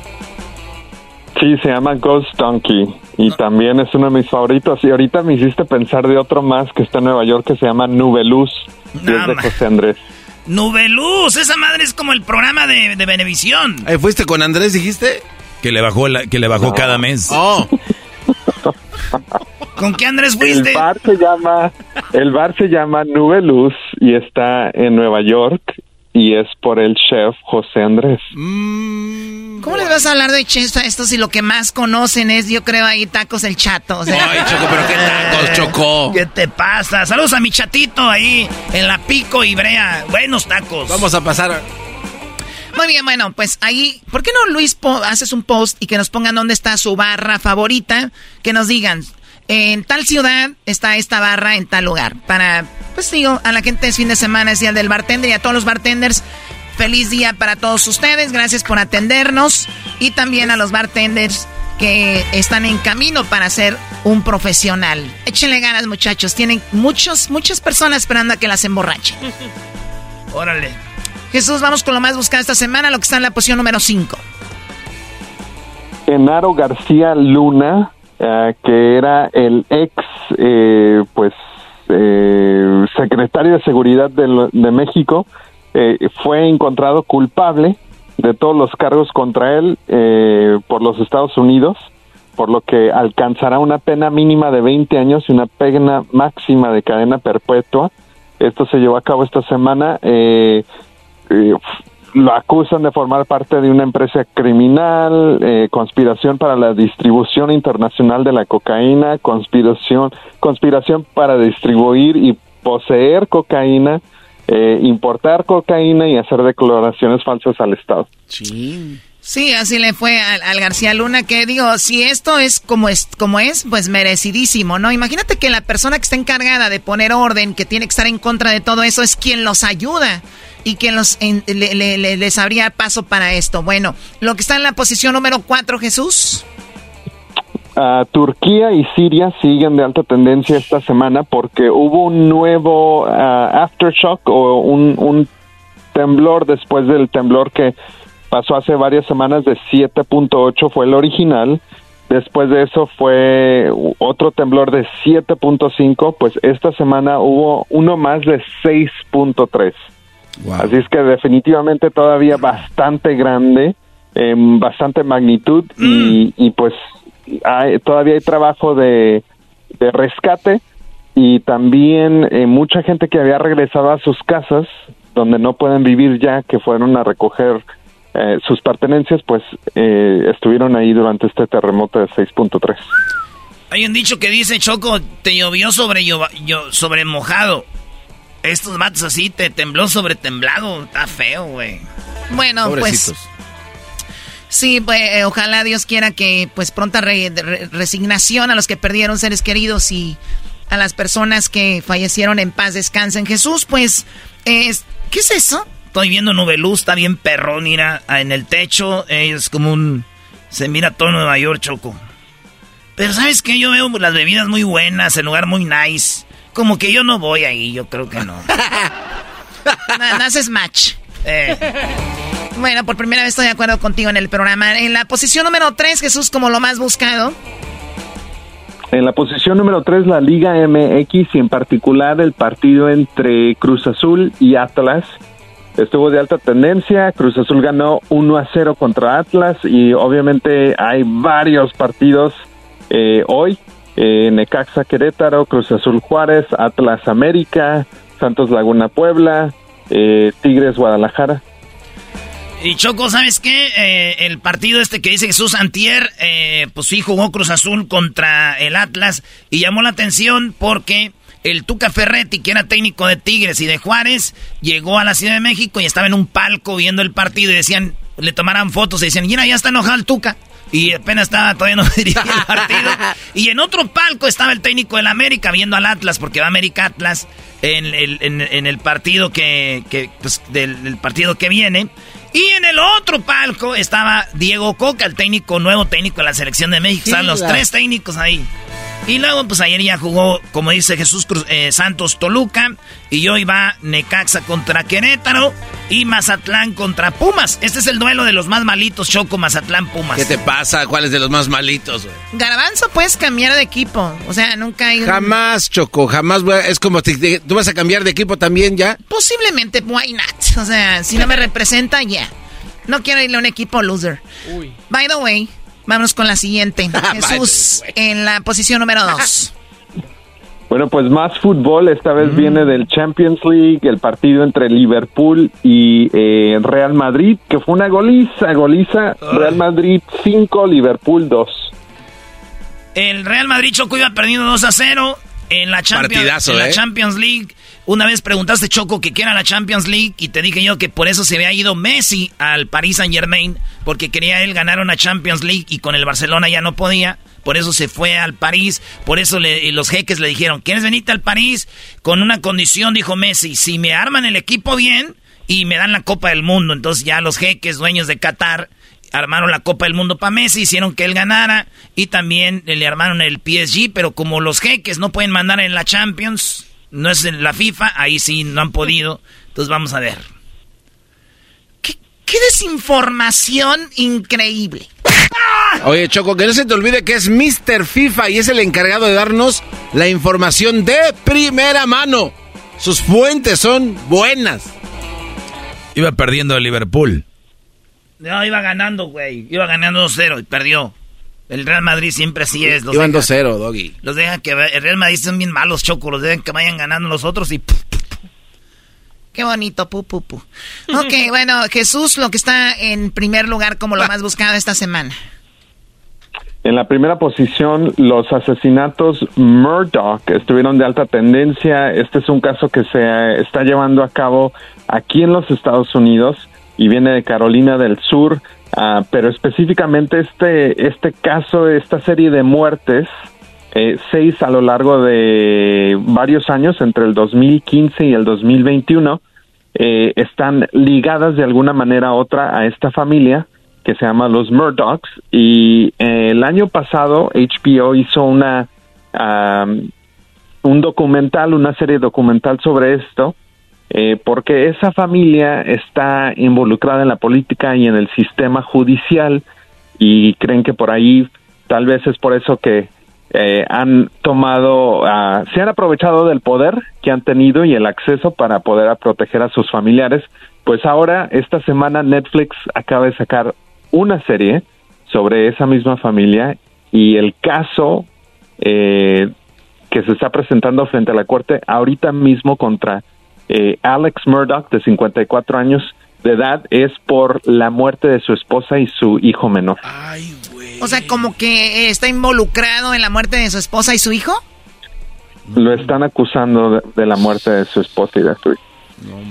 Speaker 10: Sí, se llama Ghost Donkey y también es uno de mis favoritos. Y ahorita me hiciste pensar de otro más que está en Nueva York que se llama Nubeluz y es de José Andrés.
Speaker 4: Nubeluz, esa madre es como el programa de, de Benevisión.
Speaker 5: Ahí fuiste con Andrés, dijiste.
Speaker 6: Que le bajó, la- que le bajó cada mes.
Speaker 5: Oh.
Speaker 4: ¿Con qué Andrés
Speaker 10: El
Speaker 4: fuiste?
Speaker 10: bar se llama el bar se llama Nubeluz y está en Nueva York y es por el chef José Andrés.
Speaker 15: ¿Cómo les vas a hablar de chef a estos si lo que más conocen es, yo creo, ahí tacos el chato? O sea,
Speaker 5: Ay, Choco, pero qué tacos, Choco.
Speaker 4: ¿Qué te pasa? Saludos a mi chatito ahí en la Pico y Brea. Buenos tacos.
Speaker 5: Vamos a pasar.
Speaker 15: Muy bien, bueno, pues ahí, ¿por qué no Luis po- haces un post y que nos pongan dónde está su barra favorita? Que nos digan, en tal ciudad está esta barra en tal lugar. Para, pues digo, a la gente es fin de semana, es día del bartender y a todos los bartenders, feliz día para todos ustedes, gracias por atendernos y también a los bartenders que están en camino para ser un profesional. Échenle ganas, muchachos, tienen muchos, muchas personas esperando a que las emborrachen.
Speaker 4: Órale.
Speaker 15: Jesús, vamos con lo más buscado esta semana, lo que está en la posición número 5.
Speaker 10: Genaro García Luna, eh, que era el ex, eh, pues, eh, secretario de Seguridad de, de México, eh, fue encontrado culpable de todos los cargos contra él eh, por los Estados Unidos, por lo que alcanzará una pena mínima de 20 años y una pena máxima de cadena perpetua. Esto se llevó a cabo esta semana. eh, lo acusan de formar parte de una empresa criminal, eh, conspiración para la distribución internacional de la cocaína, conspiración, conspiración para distribuir y poseer cocaína, eh, importar cocaína y hacer declaraciones falsas al Estado.
Speaker 15: Sí, así le fue al, García Luna, que digo, si esto es como, es como es, pues merecidísimo, ¿no? Imagínate que la persona que está encargada de poner orden, que tiene que estar en contra de todo eso, es quien los ayuda y quien los les abría paso para esto. Bueno, lo que está en la posición número cuatro, Jesús.
Speaker 10: Turquía y Siria siguen de alta tendencia esta semana porque hubo un nuevo ah, aftershock o un, un temblor después del temblor que pasó hace varias semanas de 7.8, fue el original. Después de eso fue otro temblor de 7.5, pues esta semana hubo uno más de 6.3. Así es que definitivamente todavía bastante grande, en bastante magnitud y, y, pues hay, todavía hay trabajo de, de rescate y también eh, mucha gente que había regresado a sus casas donde no pueden vivir ya, que fueron a recoger eh, sus pertenencias, pues eh, estuvieron ahí durante este terremoto de 6.3.
Speaker 4: Hay un dicho que dice, Choco, te llovió sobre, yo, sobre mojado. Estos matos así, te tembló sobre temblado. Está feo, güey.
Speaker 15: Bueno, pues... Sí, pues eh, ojalá Dios quiera que pues pronta resignación a los que perdieron seres queridos y a las personas que fallecieron en paz descansen. Jesús, pues, ¿qué es eso?
Speaker 4: Estoy viendo Nubeluz, está bien perrón, mira, en el techo, es como un... Se mira todo Nueva York, Choco. Pero ¿sabes qué? Yo veo las bebidas muy buenas, el lugar muy nice. Como que yo no voy ahí, yo creo que no.
Speaker 15: no, haces match. Eh. Bueno, por primera vez estoy de acuerdo contigo en el programa. En la posición número 3, Jesús, como lo más buscado.
Speaker 10: En la posición número 3, la Liga MX y en particular el partido entre Cruz Azul y Atlas estuvo de alta tendencia. Cruz Azul ganó 1 a 0 contra Atlas y obviamente hay varios partidos eh, hoy. Eh, Necaxa Querétaro, Cruz Azul Juárez, Atlas América, Santos Laguna Puebla, eh, Tigres Guadalajara.
Speaker 4: Y Choco, ¿sabes qué? el partido este que dice Jesús Antier, pues sí jugó Cruz Azul contra el Atlas y llamó la atención porque el Tuca Ferretti, que era técnico de Tigres y de Juárez, llegó a la Ciudad de México y estaba en un palco viendo el partido y decían, le tomaran fotos y decían, mira, ya está enojado el Tuca. Y apenas estaba, todavía no dirigía el partido. Y en otro palco estaba el técnico del América viendo al Atlas, porque va América Atlas en el, en, el partido que, que pues, del, partido que viene. Y en el otro palco estaba Diego Coca, el técnico, nuevo técnico de la selección de México. Están los tres técnicos ahí. Y luego, pues ayer ya jugó, como dice Jesús Cruz, eh, Santos Toluca. Y hoy va Necaxa contra Querétaro y Mazatlán contra Pumas. Este es el duelo de los más malitos, Choco, Mazatlán, Pumas.
Speaker 5: ¿Qué te pasa? ¿Cuál es de los más malitos? Güey?
Speaker 15: Garbanzo, puedes cambiar de equipo. O sea, nunca hay...
Speaker 5: Jamás, Choco, jamás. Es como, ¿tú vas a cambiar de equipo también ya?
Speaker 15: Posiblemente, why not? O sea, si no me representa, ya. No quiero irle a un equipo loser. Uy. By the way, Vámonos con la siguiente. Jesús, en la posición número dos.
Speaker 10: Bueno, pues más fútbol, esta vez mm. viene del Champions League, el partido entre Liverpool y eh, Real Madrid, que fue una goliza, goliza, Real Madrid 5, Liverpool 2.
Speaker 4: El Real Madrid Choco iba perdiendo 2 a 0 en la Champions, en la ¿eh? Champions League. Una vez preguntaste, Choco, que qué era la Champions League y te dije yo que por eso se había ido Messi al Paris Saint Germain, porque quería él ganar una Champions League y con el Barcelona ya no podía. Por eso se fue al París, por eso los jeques le dijeron, ¿quieres venirte al París? Con una condición, dijo Messi, si me arman el equipo bien y me dan la Copa del Mundo. Entonces ya los jeques, dueños de Qatar, armaron la Copa del Mundo para Messi, hicieron que él ganara y también le armaron el PSG, pero como los jeques no pueden mandar en la Champions, no es en la FIFA, ahí sí no han podido. Entonces vamos a ver.
Speaker 15: ¿Qué, desinformación increíble?
Speaker 5: Oye, Choco, que no se te olvide que es Mr. FIFA y es el encargado de darnos la información de primera mano. Sus fuentes son buenas.
Speaker 6: Iba perdiendo el Liverpool.
Speaker 4: No, iba ganando, güey. Iba ganando 2-0 y perdió. El Real Madrid siempre así es.
Speaker 5: Los Iban 2-0, Doggy.
Speaker 4: Los dejan que... El Real Madrid son bien malos, Choco. Los dejan que vayan ganando los otros y...
Speaker 15: Qué bonito, pu, pu, pu. Ok, bueno, Jesús, lo que está en primer lugar como lo más buscado esta semana.
Speaker 10: En la primera posición, los asesinatos Murdoch estuvieron de alta tendencia. Este es un caso que se está llevando a cabo aquí en los Estados Unidos y viene de Carolina del Sur. Ah, pero específicamente este, este caso, esta serie de muertes, eh, seis a lo largo de varios años, entre el 2015 y el 2021, eh, están ligadas de alguna manera u otra a esta familia que se llama los Murdochs y eh, el año pasado HBO hizo una am, un documental, una serie documental sobre esto eh, porque esa familia está involucrada en la política y en el sistema judicial y creen que por ahí tal vez es por eso que eh, han tomado, ah, se han aprovechado del poder que han tenido y el acceso para poder proteger a sus familiares. Pues ahora, esta semana, Netflix acaba de sacar una serie sobre esa misma familia y el caso eh, que se está presentando frente a la corte ahorita mismo contra eh, Alex Murdoch, de 54 años de edad, es por la muerte de su esposa y su hijo menor.
Speaker 15: O sea, como que eh, está involucrado en la muerte de su esposa y su hijo.
Speaker 10: Lo están acusando de, de la muerte de su esposa y de su hijo.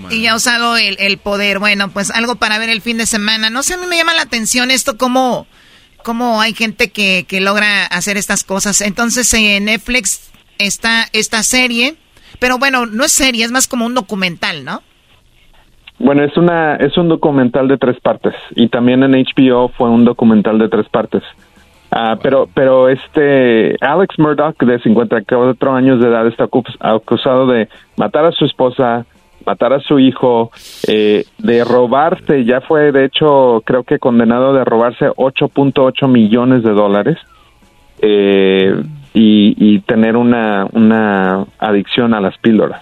Speaker 15: Y ya ha usado el, el poder. Bueno, pues algo para ver el fin de semana. No sé, a mí me llama la atención esto como, como hay gente que, que logra hacer estas cosas. Entonces en Netflix está esta serie. Pero bueno, no es serie, es más como un documental, ¿no?
Speaker 10: Bueno, es una es un documental de tres partes y también en HBO fue un documental de tres partes. Ah, pero pero este Alex Murdoch de 54 años de edad está acu- acusado de matar a su esposa, matar a su hijo, eh, de robarse, ya fue de hecho creo que condenado de robarse 8.8 millones de dólares eh, y, y tener una una adicción a las píldoras.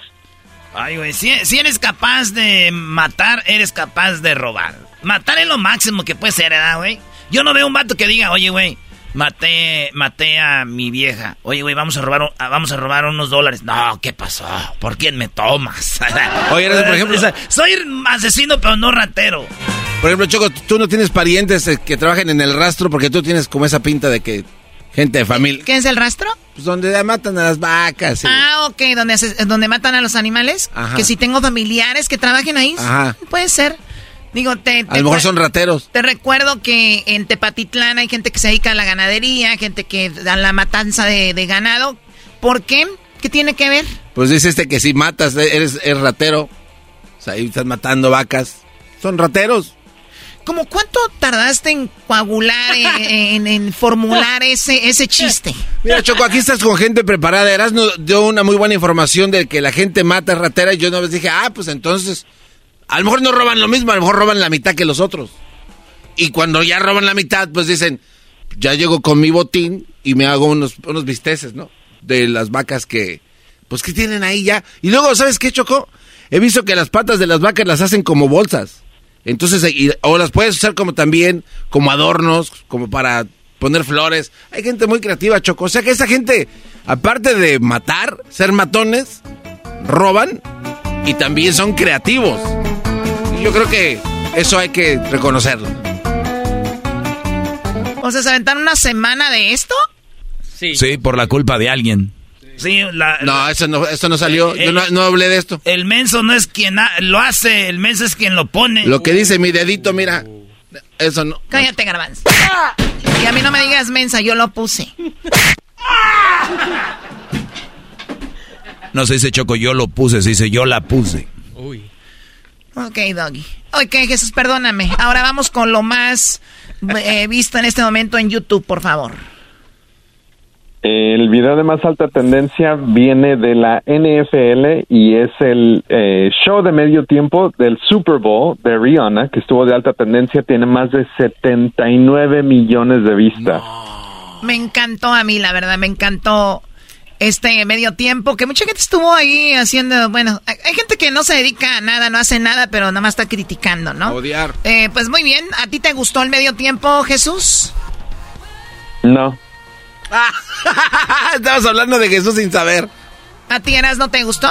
Speaker 4: Ay, güey, si, si eres capaz de matar, eres capaz de robar. Matar es lo máximo que puede ser, ¿verdad, güey? Yo no veo un vato que diga, oye, güey, maté, maté a mi vieja. Oye, güey, vamos a robar, un- ah, vamos a robar unos dólares. No, ¿qué pasó? ¿Por quién me tomas?
Speaker 5: Oye, por ejemplo-
Speaker 4: O sea, soy asesino, pero no ratero.
Speaker 5: Por ejemplo, Choco, tú no tienes parientes eh, que trabajen en el rastro porque tú tienes como esa pinta de que gente de familia.
Speaker 15: ¿Qué es el rastro?
Speaker 5: Pues donde matan a las vacas. y-
Speaker 15: Ah, ok, donde, donde matan a los animales.
Speaker 5: Ajá.
Speaker 15: Que si tengo familiares que trabajen ahí.
Speaker 5: Ajá.
Speaker 15: Puede ser. Digo, te,
Speaker 5: a
Speaker 15: te
Speaker 5: lo mejor son rateros.
Speaker 15: Te recuerdo que en Tepatitlán hay gente que se dedica a la ganadería, gente que da la matanza de, de ganado. ¿Por qué? ¿Qué tiene que ver?
Speaker 5: Pues dice este que si matas, eres, eres ratero. O sea, ahí estás matando vacas. Son rateros.
Speaker 15: ¿Cómo cuánto tardaste en coagular, eh, en, formular ese, ese chiste?
Speaker 5: Mira, Choco, aquí estás con gente preparada. Erasmo dio una muy buena información de que la gente mata ratera y yo una vez dije, ah, pues entonces, a lo mejor no roban lo mismo, a lo mejor roban la mitad que los otros. Y cuando ya roban la mitad, pues dicen, ya llego con mi botín y me hago unos, unos bisteces, ¿no? De las vacas que, pues que tienen ahí ya. Y luego, ¿sabes qué, Choco? He visto que las patas de las vacas las hacen como bolsas. Entonces, y- o las puedes usar como también, como adornos, como para poner flores. Hay gente muy creativa, Choco. O sea que esa gente, aparte de matar, ser matones, roban y también son creativos. Y yo creo que eso hay que reconocerlo.
Speaker 15: O sea, ¿se aventaron una semana de esto?
Speaker 6: Sí. por la culpa de alguien.
Speaker 4: Sí, la,
Speaker 5: No, eso no, eso no salió. Yo
Speaker 4: El-
Speaker 5: no, no hablé de esto.
Speaker 4: el menso no es quien ha- lo hace, el menso es quien lo pone.
Speaker 5: Lo que dice mi dedito, mira, eso no.
Speaker 15: Cállate, garbanzo. Y a mí no me digas mensa, yo lo puse.
Speaker 6: No se dice Choco, yo lo puse, se dice yo la puse.
Speaker 15: Ok, Doggy. Ok, Jesús, perdóname. Ahora vamos con lo más eh, visto en este momento en YouTube, por favor.
Speaker 10: El video de más alta tendencia viene de la NFL y es el eh, show de medio tiempo del Super Bowl de Rihanna, que estuvo de alta tendencia, tiene más de 79 millones de vistas.
Speaker 15: Me encantó a mí, la verdad, me encantó este medio tiempo, que mucha gente estuvo ahí haciendo, bueno, hay, hay gente que no se dedica a nada, no hace nada, pero nada más está criticando, ¿no?
Speaker 5: Odiar.
Speaker 15: Eh, pues muy bien, ¿a ti te gustó el medio tiempo, Jesús?
Speaker 10: No,
Speaker 5: Estabas hablando de Jesús sin saber.
Speaker 15: ¿A ti, Eras, no te gustó?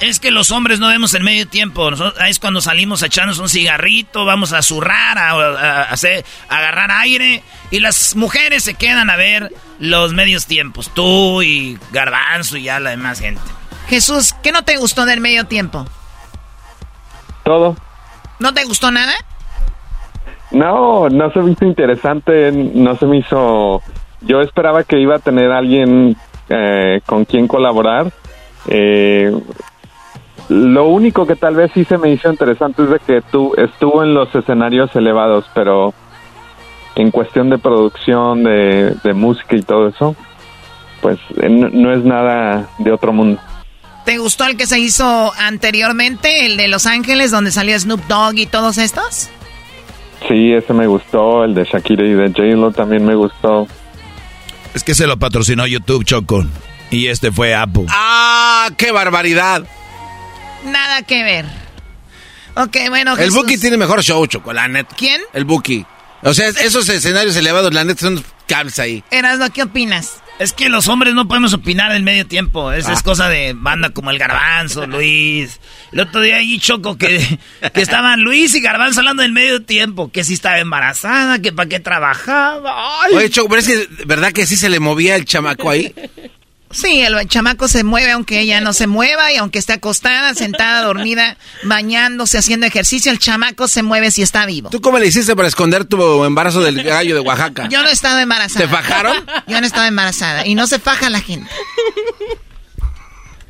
Speaker 4: Es que los hombres no vemos el medio tiempo. Nosotros- es cuando salimos a echarnos un cigarrito, vamos a zurrar, a, a- a hacer, a agarrar aire. Y las mujeres se quedan a ver los medios tiempos. Tú y Garbanzo y ya la demás gente.
Speaker 15: Jesús, ¿qué no te gustó del medio tiempo?
Speaker 10: todo.
Speaker 15: ¿No te gustó nada?
Speaker 10: No, no se me hizo interesante, no se me hizo... Yo esperaba que iba a tener alguien eh, con quien colaborar. Eh, lo único que tal vez sí se me hizo interesante es de que tú estuvo en los escenarios elevados, pero en cuestión de producción, de, de música y todo eso, pues eh, no, no es nada de otro mundo.
Speaker 15: ¿Te gustó el que se hizo anteriormente, el de Los Ángeles, donde salió Snoop Dogg y todos estos?
Speaker 10: Sí, ese me gustó, el de Shakira y de J-Lo también me gustó.
Speaker 6: Es que se lo patrocinó YouTube, Choco. Y este fue Apple.
Speaker 5: ¡Ah! ¡Qué barbaridad!
Speaker 15: Nada que ver. Ok, bueno,
Speaker 5: El Buki tiene mejor show, Choco, la neta.
Speaker 15: ¿Quién?
Speaker 5: El Buki. O sea, esos escenarios elevados, la neta, son cables ahí.
Speaker 15: Erasmo, ¿qué opinas?
Speaker 4: Es que los hombres no podemos opinar en medio tiempo. Esa es cosa de banda como el Garbanzo, Luis. El otro día allí choco que, que estaban Luis y Garbanzo hablando en medio tiempo. Que si estaba embarazada, que para qué trabajaba. Ay.
Speaker 5: Oye, Choco, pero es que, ¿verdad que sí se le movía el chamaco ahí?
Speaker 15: Sí, el chamaco se mueve aunque ella no se mueva y aunque esté acostada, sentada, dormida, bañándose, haciendo ejercicio, el chamaco se mueve si está vivo.
Speaker 5: ¿Tú cómo le hiciste para esconder tu embarazo del gallo de Oaxaca?
Speaker 15: Yo no he estado embarazada.
Speaker 5: ¿Te fajaron?
Speaker 15: Yo no he estado embarazada y no se faja la gente.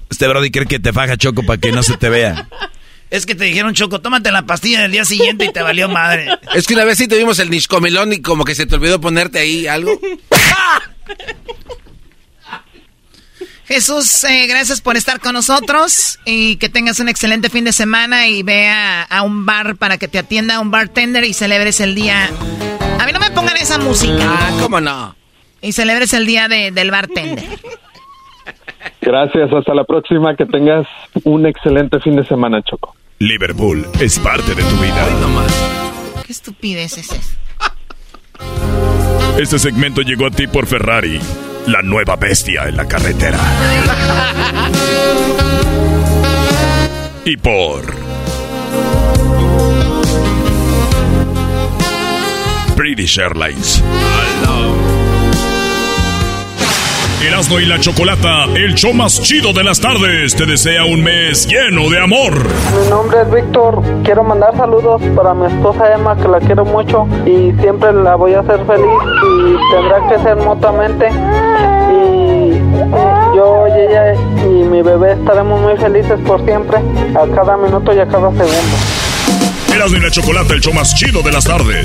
Speaker 6: Este Brody cree que te faja Choco para que no se te vea.
Speaker 4: Es que te dijeron, Choco, tómate la pastilla del día siguiente y te valió madre.
Speaker 5: Es que una vez sí tuvimos el niscomelón y como que se te olvidó ponerte ahí algo.
Speaker 15: Jesús, eh, gracias por estar con nosotros y que tengas un excelente fin de semana y vea a un bar para que te atienda un bartender y celebres el día. A mí no me pongan esa música.
Speaker 5: Ah, ¿cómo no?
Speaker 15: Y celebres el día de- del bartender.
Speaker 10: Gracias, hasta la próxima, que tengas un excelente fin de semana, Choco.
Speaker 11: Liverpool es parte de tu vida.
Speaker 15: Qué estupidez es esa.
Speaker 11: Este segmento llegó a ti por Ferrari, la nueva bestia en la carretera. Y por British Airlines. Erasmo y la Chocolata, el show más chido de las tardes, te desea un mes lleno de amor.
Speaker 16: Mi nombre es Víctor. Quiero mandar saludos para mi esposa Emma, que la quiero mucho y siempre la voy a hacer feliz y tendrá que ser mutuamente. Y yo y ella y mi bebé estaremos muy felices por siempre, a cada minuto y a cada segundo.
Speaker 11: Erasmo y la Chocolata, el show más chido de las tardes.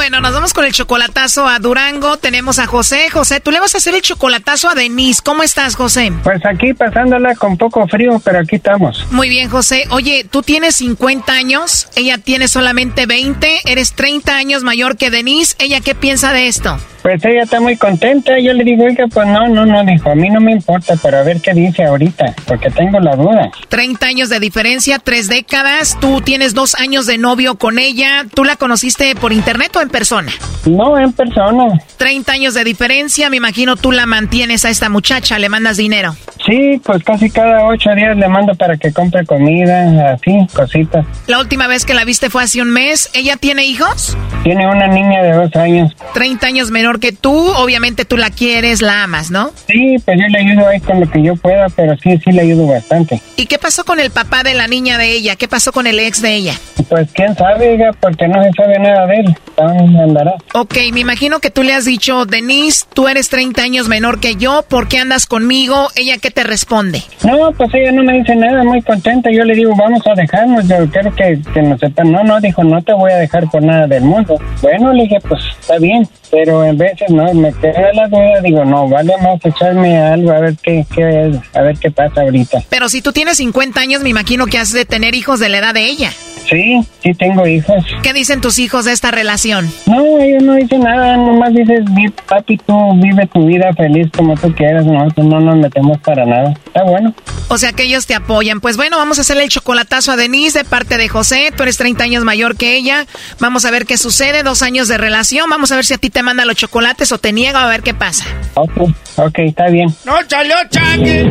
Speaker 15: Bueno, nos vamos con el chocolatazo a Durango. Tenemos a José. José, tú le vas a hacer el chocolatazo a Denise. ¿Cómo estás, José?
Speaker 17: Pues aquí pasándola con poco frío, pero aquí estamos.
Speaker 15: Muy bien, José. Oye, tú tienes 50 años, ella tiene solamente 20, eres 30 años mayor que Denise. ¿Ella qué piensa de esto?
Speaker 17: Pues ella está muy contenta. Yo le digo, oiga, pues no, no, no, dijo, a mí no me importa, pero a ver qué dice ahorita, porque tengo la duda.
Speaker 15: 30 años de diferencia, tres décadas. Tú tienes dos años de novio con ella. ¿Tú la conociste por internet o en persona?
Speaker 17: No, en persona.
Speaker 15: 30 años de diferencia. Me imagino tú la mantienes a esta muchacha, le mandas dinero.
Speaker 17: Sí, pues casi cada ocho días le mando para que compre comida, así, cositas.
Speaker 15: La última vez que la viste fue hace un mes. ¿Ella tiene hijos?
Speaker 17: Tiene una niña de dos años.
Speaker 15: 30 años menor que tú, obviamente tú la quieres, la amas, ¿no?
Speaker 17: Sí, pues yo le ayudo ahí con lo que yo pueda, pero sí, sí le ayudo bastante.
Speaker 15: ¿Y qué pasó con el papá de la niña de ella? ¿Qué pasó con el ex de ella?
Speaker 17: Pues quién sabe, porque no se sabe nada de él. ¿Dónde andará?
Speaker 15: Ok, me imagino que tú le has dicho, Denise, tú eres 30 años menor que yo, ¿por qué andas conmigo? ¿Ella qué te responde?
Speaker 17: No, pues ella no me dice nada, muy contenta. Yo le digo, vamos a dejarnos, yo quiero que, que nos sepan. No, no, dijo, no te voy a dejar por nada del mundo. Bueno, le dije, pues está bien, pero en veces no, me queda la duda, digo, no, vale más echarme algo a ver qué, qué, a ver qué pasa ahorita.
Speaker 15: Pero si tú tienes 50 años, me imagino que has de tener hijos de la edad de ella.
Speaker 17: Sí, sí tengo hijos.
Speaker 15: ¿Qué dicen tus hijos de esta relación?
Speaker 17: No, ellos no dicen nada, nomás dices, "Vi- papi, tú vive tu vida feliz como tú quieras, nosotros no nos metemos para nada. Está bueno.
Speaker 15: O sea que ellos te apoyan. Pues bueno, vamos a hacerle el chocolatazo a Denise de parte de José. Tú eres 30 años mayor que ella. Vamos a ver qué sucede. Dos años de relación. Vamos a ver si a ti te manda los chocolates o te niega a ver qué pasa.
Speaker 17: Ok, ok, está bien.
Speaker 7: ¡No salió changue!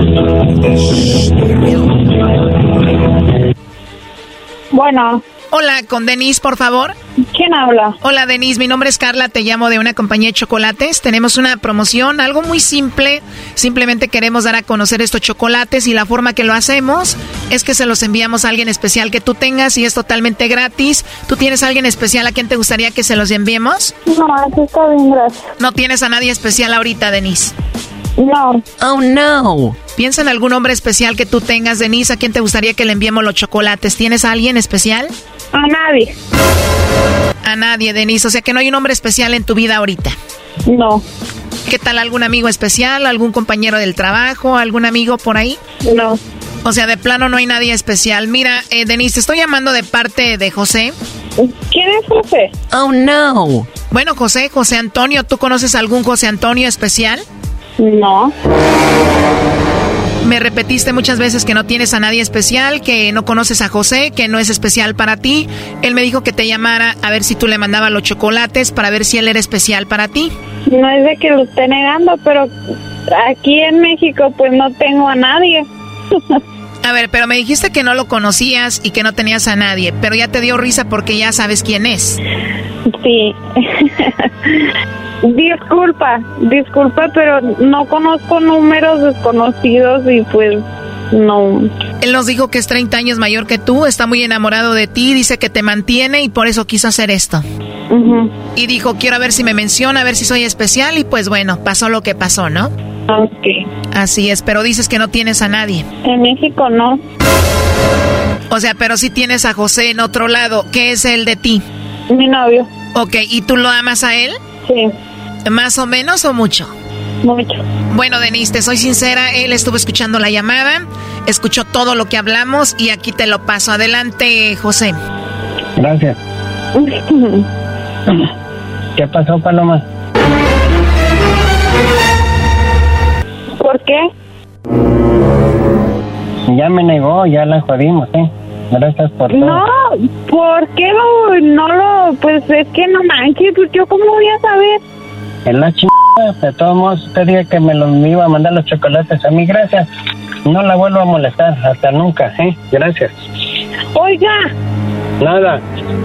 Speaker 14: Bueno.
Speaker 15: Hola, con Denise, por favor.
Speaker 14: ¿Quién habla?
Speaker 15: Hola, Denise. Mi nombre es Carla. Te llamo de una compañía de chocolates. Tenemos una promoción, algo muy simple. Simplemente queremos dar a conocer estos chocolates y la forma que lo hacemos es que se los enviamos a alguien especial que tú tengas y es totalmente gratis. ¿Tú tienes a alguien especial a quien te gustaría que se los enviemos?
Speaker 14: No, así está bien, gracias.
Speaker 15: No tienes a nadie especial ahorita, Denise.
Speaker 14: No.
Speaker 15: Oh, no. Piensa en algún hombre especial que tú tengas, Denise. ¿A quién te gustaría que le enviemos los chocolates? ¿Tienes a alguien especial?
Speaker 14: A nadie.
Speaker 15: A nadie, Denise. O sea que no hay un hombre especial en tu vida ahorita.
Speaker 14: No.
Speaker 15: ¿Qué tal algún amigo especial? ¿Algún compañero del trabajo? ¿Algún amigo por ahí?
Speaker 14: No.
Speaker 15: O sea, de plano no hay nadie especial. Mira, eh, Denise, te estoy llamando de parte de José.
Speaker 14: ¿Quién es José?
Speaker 15: Oh, no. Bueno, José, José Antonio, ¿tú conoces algún José Antonio especial?
Speaker 14: No.
Speaker 15: Me repetiste muchas veces que no tienes a nadie especial, que no conoces a José, que no es especial para ti. Él me dijo que te llamara a ver si tú le mandabas los chocolates para ver si él era especial para ti.
Speaker 14: No es de que lo esté negando, pero aquí en México pues no tengo a nadie.
Speaker 15: A ver, pero me dijiste que no lo conocías y que no tenías a nadie, pero ya te dio risa porque ya sabes quién es.
Speaker 14: Sí. disculpa, disculpa, pero no conozco números desconocidos y pues no.
Speaker 15: Él nos dijo que es 30 años mayor que tú, está muy enamorado de ti, dice que te mantiene y por eso quiso hacer esto. Y dijo, quiero ver si me menciona, a ver si soy especial y pues bueno, pasó lo que pasó, ¿no?
Speaker 14: Ok.
Speaker 15: Así es, pero dices que no tienes a nadie.
Speaker 14: En México no.
Speaker 15: O sea, pero sí tienes a José en otro lado. ¿Qué es el de ti?
Speaker 14: Mi novio.
Speaker 15: Ok, ¿y tú lo amas a él?
Speaker 14: Sí.
Speaker 15: ¿Más o menos o mucho?
Speaker 14: Mucho.
Speaker 15: Bueno, Denise, te soy sincera, él estuvo escuchando la llamada, escuchó todo lo que hablamos y aquí te lo paso. Adelante, José.
Speaker 17: Gracias. ¿Qué pasó, Paloma?
Speaker 14: ¿Por qué?
Speaker 17: Ya me negó, ya la jodimos, ¿eh? Gracias por todo.
Speaker 14: No, ¿por qué lo, no lo, pues es que no manches, pues yo cómo voy a saber?
Speaker 17: Es la chingada. De todos modos, usted diga que me, lo, me iba a mandar los chocolates a mí. Gracias. No la vuelvo a molestar. Hasta nunca, ¿eh? Gracias.
Speaker 14: Oiga,
Speaker 17: Nada.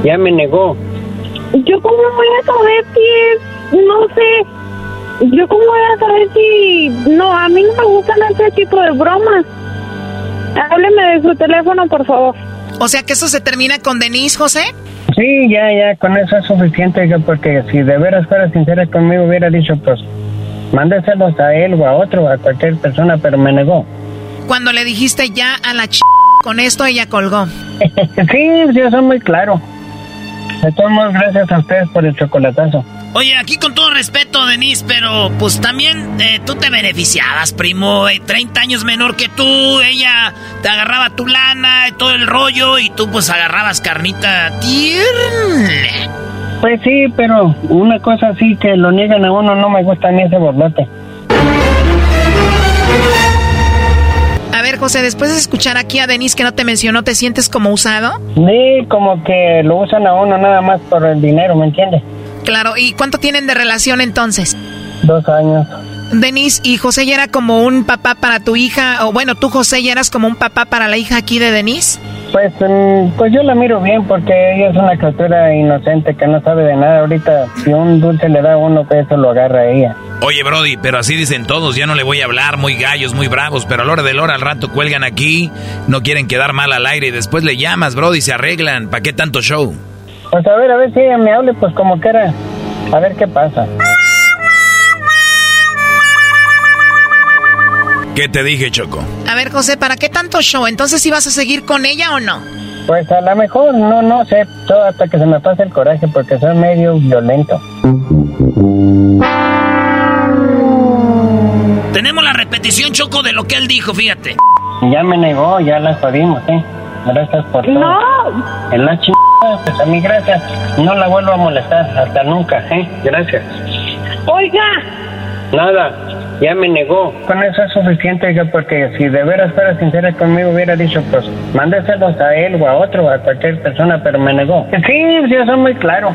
Speaker 17: Ya me negó.
Speaker 14: yo cómo voy a saber si es, no sé, yo cómo voy a saber si, no, a mí no me gustan ese tipo de bromas. Hábleme de su teléfono, por favor.
Speaker 15: O sea que eso se termina con Denise, José.
Speaker 17: Sí, ya, ya, con eso es suficiente, porque si de veras fuera sincera conmigo hubiera dicho, pues, mándeselos a él o a otro, a cualquier persona, pero me negó.
Speaker 15: Cuando le dijiste ya a la ch... con esto, ella colgó.
Speaker 17: sí, yo soy muy claro. De todos modos, gracias a ustedes por el chocolatazo.
Speaker 4: Oye, aquí con todo respeto, Denise, pero pues también eh, tú te beneficiabas, primo. eh, 30 años menor que tú, ella te agarraba tu lana y todo el rollo y tú pues agarrabas carnita tierna.
Speaker 17: Pues sí, pero una cosa así que lo niegan a uno no me gusta ni ese borlote.
Speaker 15: Ver, José, después de escuchar aquí a Denise que no te mencionó, ¿te sientes como usado?
Speaker 17: Sí, como que lo usan a uno nada más por el dinero, ¿me entiendes?
Speaker 15: Claro, ¿y cuánto tienen de relación entonces?
Speaker 17: Dos años.
Speaker 15: Denise, ¿y José ya era como un papá para tu hija? O bueno, tú, José, ya eras como un papá para la hija aquí de Denise?
Speaker 17: Pues, mm, pues yo la miro bien porque ella es una criatura inocente que no sabe de nada. Ahorita, si un dulce le da a uno, pues eso lo agarra a ella.
Speaker 6: Oye, Brody, pero así dicen todos, ya no le voy a hablar, muy gallos, muy bravos, pero a la hora de hora al rato cuelgan aquí, no quieren quedar mal al aire y después le llamas, Brody, se arreglan. ¿Para qué tanto show?
Speaker 17: Pues a ver, a ver si ella me hable, pues como quiera. A ver qué pasa.
Speaker 6: ¿Qué te dije, Choco?
Speaker 15: A ver, José, ¿para qué tanto show? Entonces, ¿sí vas a seguir con ella o no?
Speaker 17: Pues a lo mejor, no, no sé, todo hasta que se me pase el coraje porque soy medio violento.
Speaker 4: Tenemos la repetición, Choco, de lo que él dijo, fíjate.
Speaker 17: Ya me negó, ya la jodimos, ¿eh? Gracias por todo.
Speaker 18: No.
Speaker 17: En la chingada, pues a mí gracias. No la vuelvo a molestar, hasta nunca, ¿eh? Gracias.
Speaker 18: Oiga,
Speaker 17: Nada, ya me negó. Con eso es suficiente, oiga, porque si de veras fuera sincera conmigo hubiera dicho, pues, mándeselos a él o a otro, a cualquier persona, pero me negó. Sí, sí, eso es muy claro.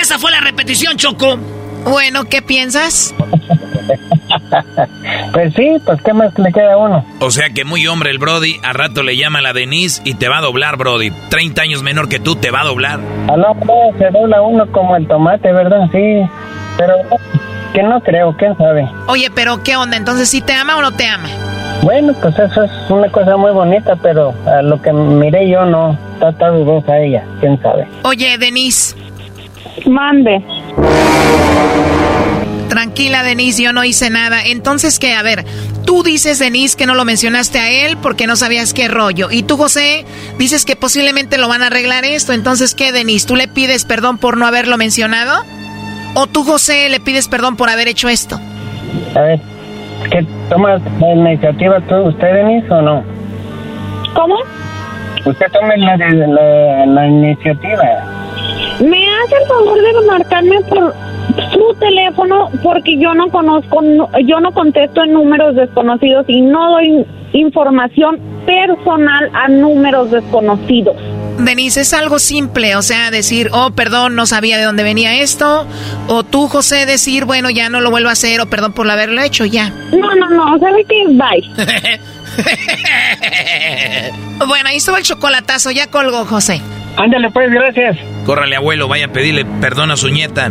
Speaker 4: Esa fue la repetición, Choco.
Speaker 15: Bueno, ¿qué piensas?
Speaker 17: Pues sí, pues, ¿qué más le queda a uno?
Speaker 6: O sea que muy hombre el Brody, a rato le llama a la Denise y te va a doblar, Brody. 30 años menor que tú, te va a doblar.
Speaker 17: Ah, no, no, se dobla uno como el tomate, ¿verdad? Sí, pero que no creo, quién sabe.
Speaker 15: Oye, pero ¿qué onda? Entonces, ¿sí te ama o no te ama?
Speaker 17: Bueno, pues eso es una cosa muy bonita, pero a lo que miré yo no, está, está dudosa ella, quién sabe.
Speaker 15: Oye, Denise.
Speaker 18: Mande.
Speaker 15: Tranquila, Denise, yo no hice nada. Entonces, ¿qué? A ver, tú dices, Denise, que no lo mencionaste a él porque no sabías qué rollo. Y tú, José, dices que posiblemente lo van a arreglar esto. Entonces, ¿qué, Denise? ¿Tú le pides perdón por no haberlo mencionado? ¿O tú, José, le pides perdón por haber hecho esto?
Speaker 17: A ver, ¿qué toma la iniciativa tú, usted, Denise, o no?
Speaker 18: ¿Cómo?
Speaker 17: Usted tome la, la, la iniciativa.
Speaker 18: ¿Me hace el favor de marcarme por su teléfono? Porque yo no conozco, no- yo no contesto en números desconocidos y no doy información personal a números desconocidos.
Speaker 15: Denise, es algo simple, o sea, decir, oh, perdón, no sabía de dónde venía esto. O tú, José, decir, bueno, ya no lo vuelvo a hacer, o perdón por haberlo hecho, ya.
Speaker 18: No, no, no, ¿sabe qué? Bye.
Speaker 15: Bueno, ahí estuvo el chocolatazo, ya colgó, José.
Speaker 17: Ándale, pues, gracias.
Speaker 6: Córrale, abuelo, vaya a pedirle perdón a su nieta.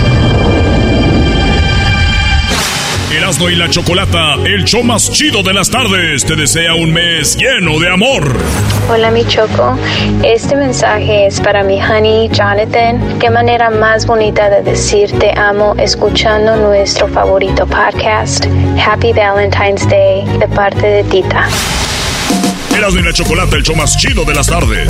Speaker 1: Erasno y la chocolata, el show más chido de las tardes, te desea un mes lleno de amor.
Speaker 19: Hola mi Choco, este mensaje es para mi honey Jonathan. Qué manera más bonita de decir te amo escuchando nuestro favorito podcast. Happy Valentine's Day de parte de Tita.
Speaker 1: Erasno y la chocolata, el show más chido de las tardes.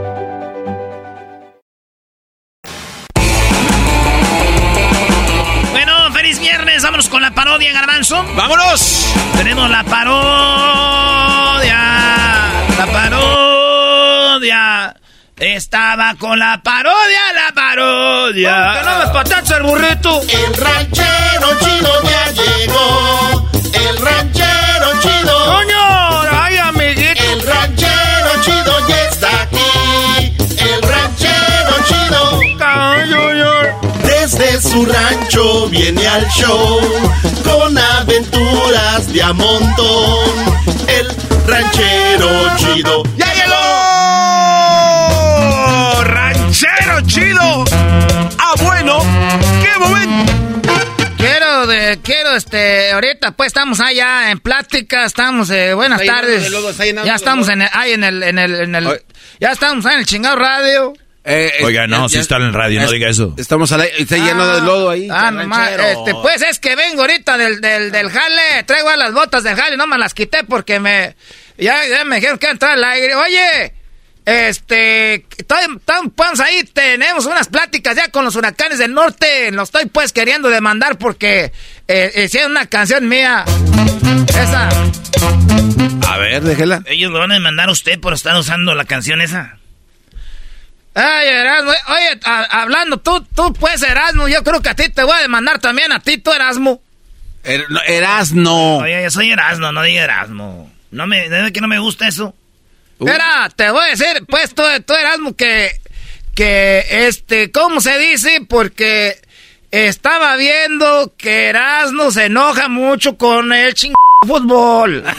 Speaker 4: ¡Vámonos! Tenemos la parodia. La parodia. Estaba con la parodia, la parodia.
Speaker 9: Que no me
Speaker 4: patatas el burrito.
Speaker 9: El ranchero chido ya llegó. El ranchero chido.
Speaker 4: ¡Coño! ¡Ay, amiguito!
Speaker 9: El ranchero chido ya está aquí. El ranchero chido. Desde su rancho viene al show con aventuras de a montón. El ranchero chido ya llegó.
Speaker 4: ¡Ranchero chido! ¡Ah, bueno! ¡Qué momento! Quiero, de, quiero, este, ahorita pues estamos allá en plática, estamos, eh, buenas tardes. ya estamos en el, ahí en el, en el, en el- ya estamos ahí en el chingado radio.
Speaker 5: Eh, eh,
Speaker 6: Oiga, no,
Speaker 5: ya-
Speaker 6: si
Speaker 5: ya-
Speaker 6: está en el radio, no diga eso.
Speaker 5: Estamos al aire, está lleno de lodo ahí.
Speaker 20: Ah, nomás, este, pues es que vengo ahorita del, del, del jale, traigo a las botas del jale, no me las quité porque me, ya, ya me dijeron que iba a entrar al aire. Oye, este, pues ahí tenemos unas pláticas ya con los huracanes del norte, lo estoy pues queriendo demandar porque eh, hicieron una canción mía. Esa.
Speaker 5: A ver, déjela.
Speaker 4: Ellos lo van a demandar a usted por estar usando la canción esa.
Speaker 20: Ay, Erasmo, oye, a- hablando tú, tú pues Erasmo, yo creo que a ti te voy a demandar también, a ti tú Erasmo.
Speaker 5: Er- no, Erasno.
Speaker 4: Oye, yo soy Erasmo, no diga Erasmo. No me, ¿de que no me gusta eso?
Speaker 20: Mira, te voy a decir, pues tú, tú Erasmo, que, que, este, ¿cómo se dice? Porque estaba viendo que Erasmo se enoja mucho con el ching fútbol.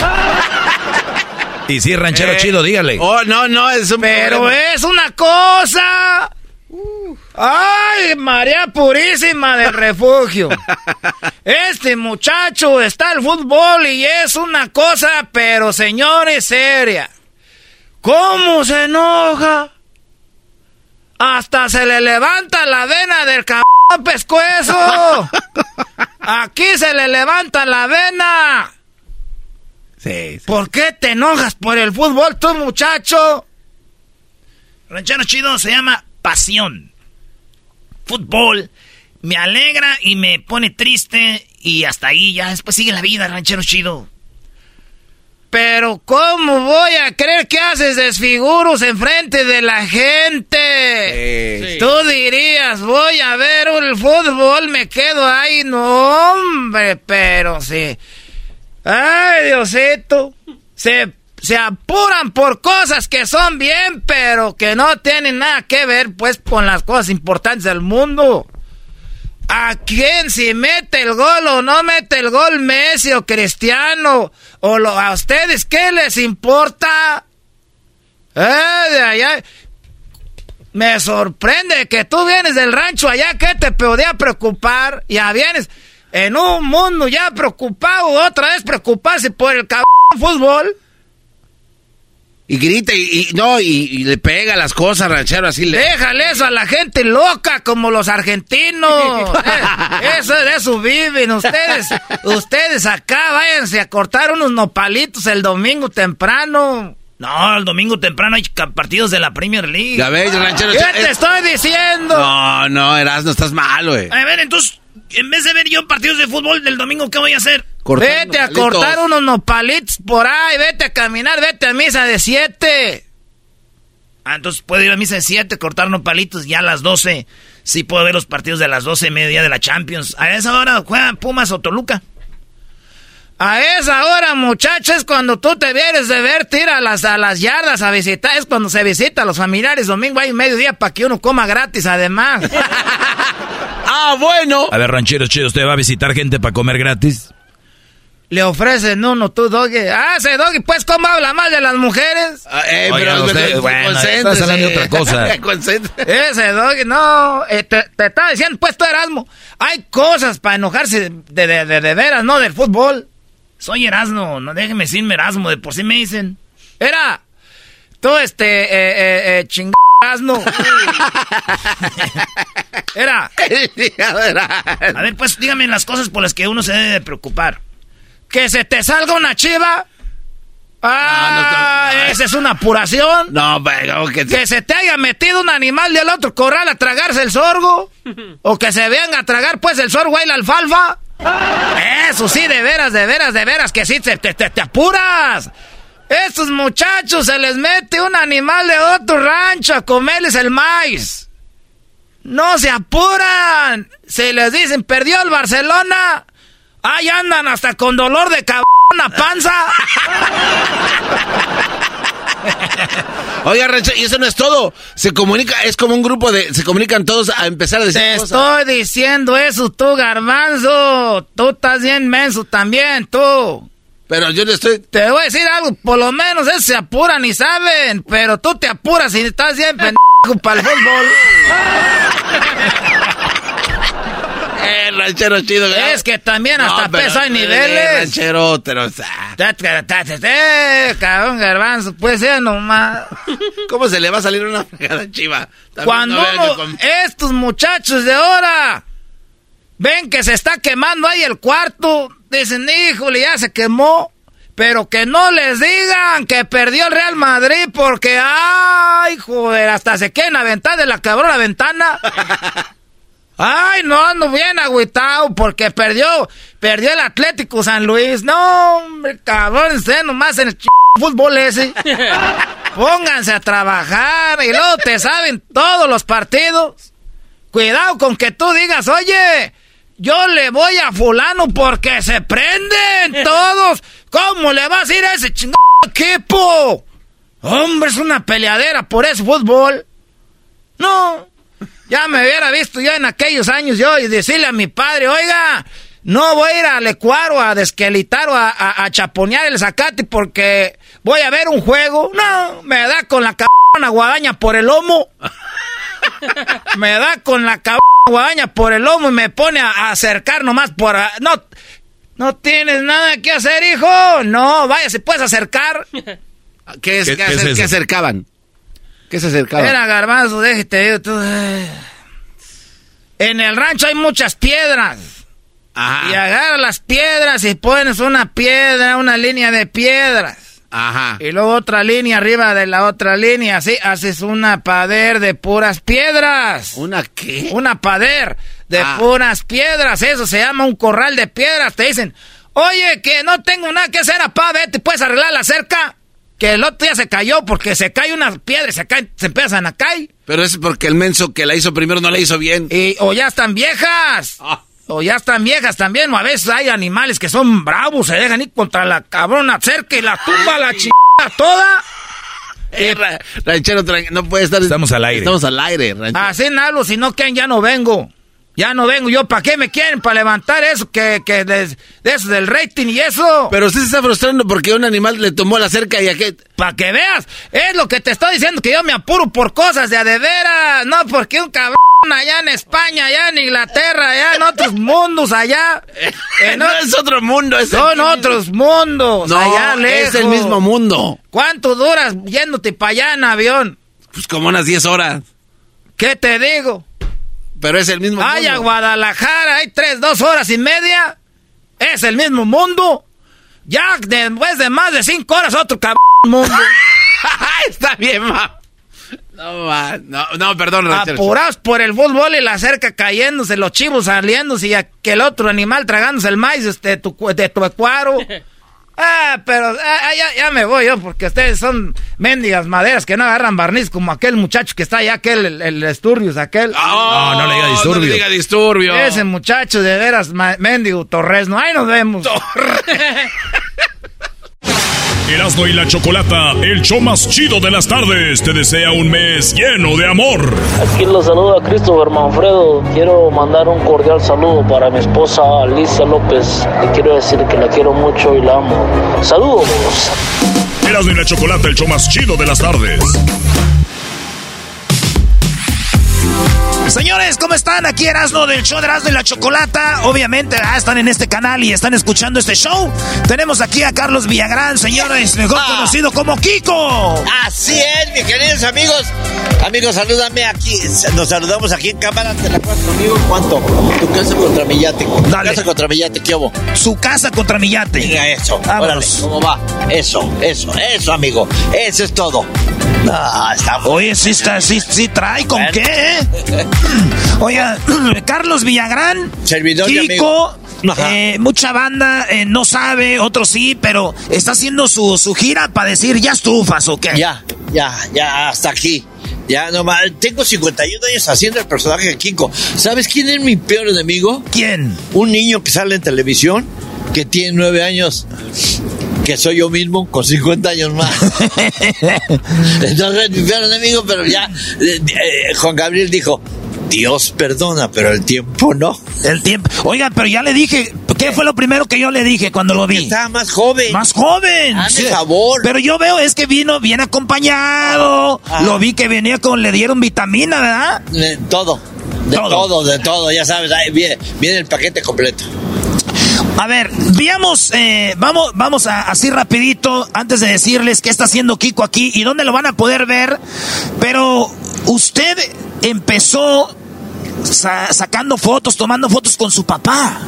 Speaker 6: Y sí, ranchero
Speaker 5: Eh,
Speaker 6: chido, dígale.
Speaker 5: Oh, no, no, es un
Speaker 20: Pero
Speaker 5: problema.
Speaker 20: es una cosa. Ay, María Purísima del Refugio. Este muchacho está al fútbol y es una cosa, pero señores, seria. ¿Cómo se enoja? Hasta se le levanta la vena del cabrón pescuezo. Aquí se le levanta la vena.
Speaker 5: Sí, sí.
Speaker 20: ¿Por qué te enojas por el fútbol, tú muchacho?
Speaker 4: Ranchero chido se llama pasión. Fútbol. Me alegra y me pone triste y hasta ahí ya después sigue la vida, ranchero chido.
Speaker 20: Pero ¿cómo voy a creer que haces desfiguros enfrente de la gente?
Speaker 5: Sí.
Speaker 20: Tú dirías, voy a ver el fútbol, me quedo ahí. No, hombre, pero sí. Ay, Diosito. Se, se apuran por cosas que son bien, pero que no tienen nada que ver, pues, con las cosas importantes del mundo. ¿A quién si mete el gol o no mete el gol Messi o Cristiano? ¿O lo- a ustedes qué les importa? Eh, de allá. Me sorprende que tú vienes del rancho allá, que te podía preocupar? Ya vienes en un mundo ya preocupado, otra vez preocuparse por el cabrón fútbol.
Speaker 5: Y grita y, y- no, y, y le pega las cosas, ranchero, así le.
Speaker 20: Déjale eso a la gente loca como los argentinos. Eh, eso de eso viven ustedes. Ustedes acá váyanse a cortar unos nopalitos el domingo temprano.
Speaker 4: No, el domingo temprano hay partidos de la Premier League.
Speaker 5: Ya ves, ranchero.
Speaker 20: ¿Qué te estoy diciendo?
Speaker 5: No, no, Erasno, estás mal, güey.
Speaker 4: A ver, entonces, en vez de ver yo partidos de fútbol del domingo, ¿qué voy a hacer?
Speaker 5: Cortando
Speaker 20: vete a
Speaker 5: palitos.
Speaker 20: cortar unos nopalitos por ahí, vete a caminar, vete a misa de siete.
Speaker 4: Ah, entonces puedo ir a misa de 7, cortar unos palitos ya a las 12. Sí puedo ver los partidos de las 12 y media de la Champions. A esa hora juegan Pumas o Toluca.
Speaker 20: A esa hora, muchachos, cuando tú te vienes de ver, tira a las, a las yardas a visitar. Es cuando se visita a los familiares. Domingo hay mediodía para que uno coma gratis, además.
Speaker 5: ah, bueno.
Speaker 6: A ver, ranchero chido, ¿usted va a visitar gente para comer gratis?
Speaker 20: Le ofrecen uno, tú, Doggy. Ah, ese Doggy, pues, ¿cómo habla mal de las mujeres?
Speaker 5: Ah, eh, pero,
Speaker 6: usted-
Speaker 5: pero,
Speaker 6: bueno, estás hablando de otra cosa.
Speaker 20: Ese Doggy, no. eh, te, te estaba diciendo, pues, tú, Erasmo. Hay cosas para enojarse de, de, de, de veras, no del fútbol.
Speaker 4: Soy Erasmo, no déjeme decirme Erasmo, de por sí me dicen.
Speaker 20: Era, tú, este, eh, eh, eh, ching... Erasmo. Era.
Speaker 4: A ver, pues dígame las cosas por las que uno se debe de preocupar.
Speaker 20: Que se te salga una chiva. Ah, esa es una apuración.
Speaker 5: No, pero que
Speaker 20: Que se te haya metido un animal del otro corral a tragarse el sorgo. o que se venga a tragar pues el sorgo y la alfalfa. Eso sí, de veras, de veras, de veras, que sí, te, te, te- apuras. Estos muchachos se les mete un animal de otro rancho a comerles el maíz. No se apuran. Se les dicen, perdió el Barcelona. Ahí andan hasta con dolor de cabrón a panza.
Speaker 5: Oiga, ranchero, y eso no es todo. Se comunica, es como un grupo de. Se comunican todos a empezar a decir
Speaker 20: Te
Speaker 5: cosas.
Speaker 20: estoy diciendo eso, tú, garbanzo. Tú estás bien menso también, tú.
Speaker 5: Pero yo le estoy.
Speaker 20: Te voy a decir algo, por lo menos esos se apuran y saben, pero tú te apuras y estás bien pendejo para el fútbol.
Speaker 5: Ranchero chido.
Speaker 20: Es que también hasta
Speaker 5: No,
Speaker 20: peso hay
Speaker 5: el
Speaker 20: niveles.
Speaker 5: ranchero, pero, sea,
Speaker 20: ta, Cabrón, garbanzo, pues ya nomás.
Speaker 5: ¿Cómo se le va a salir una fregada chiva? También
Speaker 20: Cuando
Speaker 5: no con-
Speaker 20: estos muchachos de ahora ven que se está quemando ahí el cuarto, dicen, híjole, ya se quemó. Pero que no les digan que perdió el Real Madrid porque, ay, joder, hasta se quieren aventar de la cabrona ventana. Ay, no, ando bien agüitado porque perdió, perdió el Atlético San Luis. No, hombre, cabrón, ustedes nomás en el ch... fútbol ese. Pónganse a trabajar y luego te saben todos los partidos. Cuidado con que tú digas, oye, yo le voy a fulano porque se prenden todos. ¿Cómo le vas a ir a ese chingado equipo? Hombre, es una peleadera por ese fútbol. No, ya me hubiera visto yo en aquellos años yo y decirle a mi padre, oiga, no voy a ir al Ecuaro a desquelitar o a, a- a chaponear el zacate porque voy a ver un juego. No, me da con la cabrona guadaña por el lomo. me da con la cabrona guadaña por el lomo y me pone a, a acercar nomás por... a- no, no tienes nada que hacer, hijo. No, vaya, si puedes acercar.
Speaker 5: ¿Qué, es,
Speaker 20: ¿Qué-
Speaker 5: qué
Speaker 20: es
Speaker 5: qué acercaban? ¿Qué se acercaban?
Speaker 20: Era garbanzo, déjate digo tú. eh. En el rancho hay muchas piedras. Y agarra las piedras y pones una piedra, una línea de piedras.
Speaker 5: Ajá.
Speaker 20: Y luego otra línea arriba de la otra línea. Así haces una pader de puras piedras.
Speaker 5: ¿Una qué?
Speaker 20: Una pader de
Speaker 5: Ah.
Speaker 20: puras piedras. Eso se llama un corral de piedras. Te dicen, oye, que no tengo nada que hacer, apá, vete, puedes arreglar la cerca. Que el otro día se cayó porque se cae una piedra y se, caen, se empiezan a caer.
Speaker 5: Pero es porque el menso que la hizo primero no la hizo bien.
Speaker 20: Y, o ya están viejas. O ya están viejas también. O a veces hay animales que son bravos, se dejan ir contra la cabrona cerca y la tumba la chingada toda.
Speaker 5: Eh, ra- ranchero, no puede estar.
Speaker 6: Estamos al aire.
Speaker 5: Estamos al aire, ranchero.
Speaker 20: Así hablo, si no quieren ya no vengo. Ya no vengo. Yo, ¿para qué me quieren? ¿Para levantar eso? Que, que de, de eso del rating y eso.
Speaker 5: Pero usted se está frustrando porque un animal le tomó la cerca y a qué.
Speaker 20: Para que veas. Es lo que te estoy diciendo, que yo me apuro por cosas de a de veras. No porque un cabrón allá en España, allá en Inglaterra, allá en otros mundos, allá. En
Speaker 5: No es otro mundo, es
Speaker 20: Son
Speaker 5: el-
Speaker 20: otros mundos,
Speaker 5: No,
Speaker 20: allá lejos.
Speaker 5: es el mismo mundo.
Speaker 20: ¿Cuánto duras yéndote para allá en avión?
Speaker 5: Pues como unas 10 horas.
Speaker 20: ¿Qué te digo?
Speaker 5: Pero es el mismo
Speaker 20: Ay, a
Speaker 5: mundo.
Speaker 20: Guadalajara, hay tres, dos horas y media. Es el mismo mundo. Ya después de más de cinco horas, otro cabrón mundo.
Speaker 5: Está bien, ma. No, ma, no, no, perdón.
Speaker 20: Apurados por el fútbol y la cerca cayéndose, los chivos saliéndose y aquel otro animal tragándose el maíz de tu, de tu ecuaro. Ah, pero ah, ya, ya me voy yo porque ustedes son mendigas maderas que no agarran barniz como aquel muchacho que está allá, aquel, el, el aquel.
Speaker 6: No, no le diga disturbio.
Speaker 5: No le diga disturbio.
Speaker 20: Ese muchacho de veras, mendigo Torres, no, ahí nos vemos.
Speaker 1: Erasmo y la Chocolata, el show más chido de las tardes, te desea un mes lleno de amor.
Speaker 21: Aquí los saluda Christopher Manfredo. Quiero mandar un cordial saludo para mi esposa Alicia López. Le quiero decir que la quiero mucho y la amo. Saludos.
Speaker 1: Erasmo y la Chocolata, el show más chido de las tardes.
Speaker 4: Señores, ¿cómo están? Aquí Erasmo del show de Erasmo y la Chocolata. Obviamente ah, están en este canal y están escuchando este show. Tenemos aquí a Carlos Villagrán, señores, mejor
Speaker 22: Ah.
Speaker 4: conocido como Kiko.
Speaker 22: Así es, mis queridos amigos. Amigos, salúdame aquí. Nos saludamos aquí en cámara. ¿Te la pasas conmigo? ¿Cuánto? Tu casa contra mi yate. Tu casa contra mi yate, ¿qué hubo?
Speaker 4: Su casa contra mi yate.
Speaker 22: Mira eso. Órale, ¿cómo va? Eso, eso, eso, amigo. Eso es todo. No, está
Speaker 4: Oye, sí, está, sí, sí trae, ¿con
Speaker 22: Bueno.
Speaker 4: qué? eh? Oiga, Carlos Villagrán,
Speaker 22: Servidor. Ajá.
Speaker 4: eh, mucha banda eh, no sabe, otros sí, pero está haciendo su, su gira para decir, ¿ya estufas o qué?
Speaker 22: Ya, ya, ya, hasta aquí. Ya, no más. Tengo 51 años haciendo el personaje de Kiko. ¿Sabes quién es mi peor enemigo?
Speaker 4: ¿Quién?
Speaker 22: Un niño que sale en televisión que tiene 9 años. Que soy yo mismo con 50 años más. Entonces, mi peor enemigo, pero ya. eh, eh, Juan Gabriel dijo: Dios perdona, pero el tiempo no.
Speaker 4: El tiempo. Oiga, pero ya le dije, ¿qué fue lo primero que yo le dije cuando lo vi?
Speaker 22: Estaba más joven.
Speaker 4: Más joven.
Speaker 22: Favor.
Speaker 4: Pero yo veo es que vino bien acompañado.
Speaker 22: Ah.
Speaker 4: Lo vi que venía con, le dieron vitamina, ¿verdad?
Speaker 22: Eh, todo. De todo, de todo, ya sabes, ahí viene, viene el paquete completo.
Speaker 4: A ver, veamos, eh, vamos, vamos a, así rapidito, antes de decirles qué está haciendo Kiko aquí y dónde lo van a poder ver. Pero usted empezó sa- sacando fotos, tomando fotos con su papá.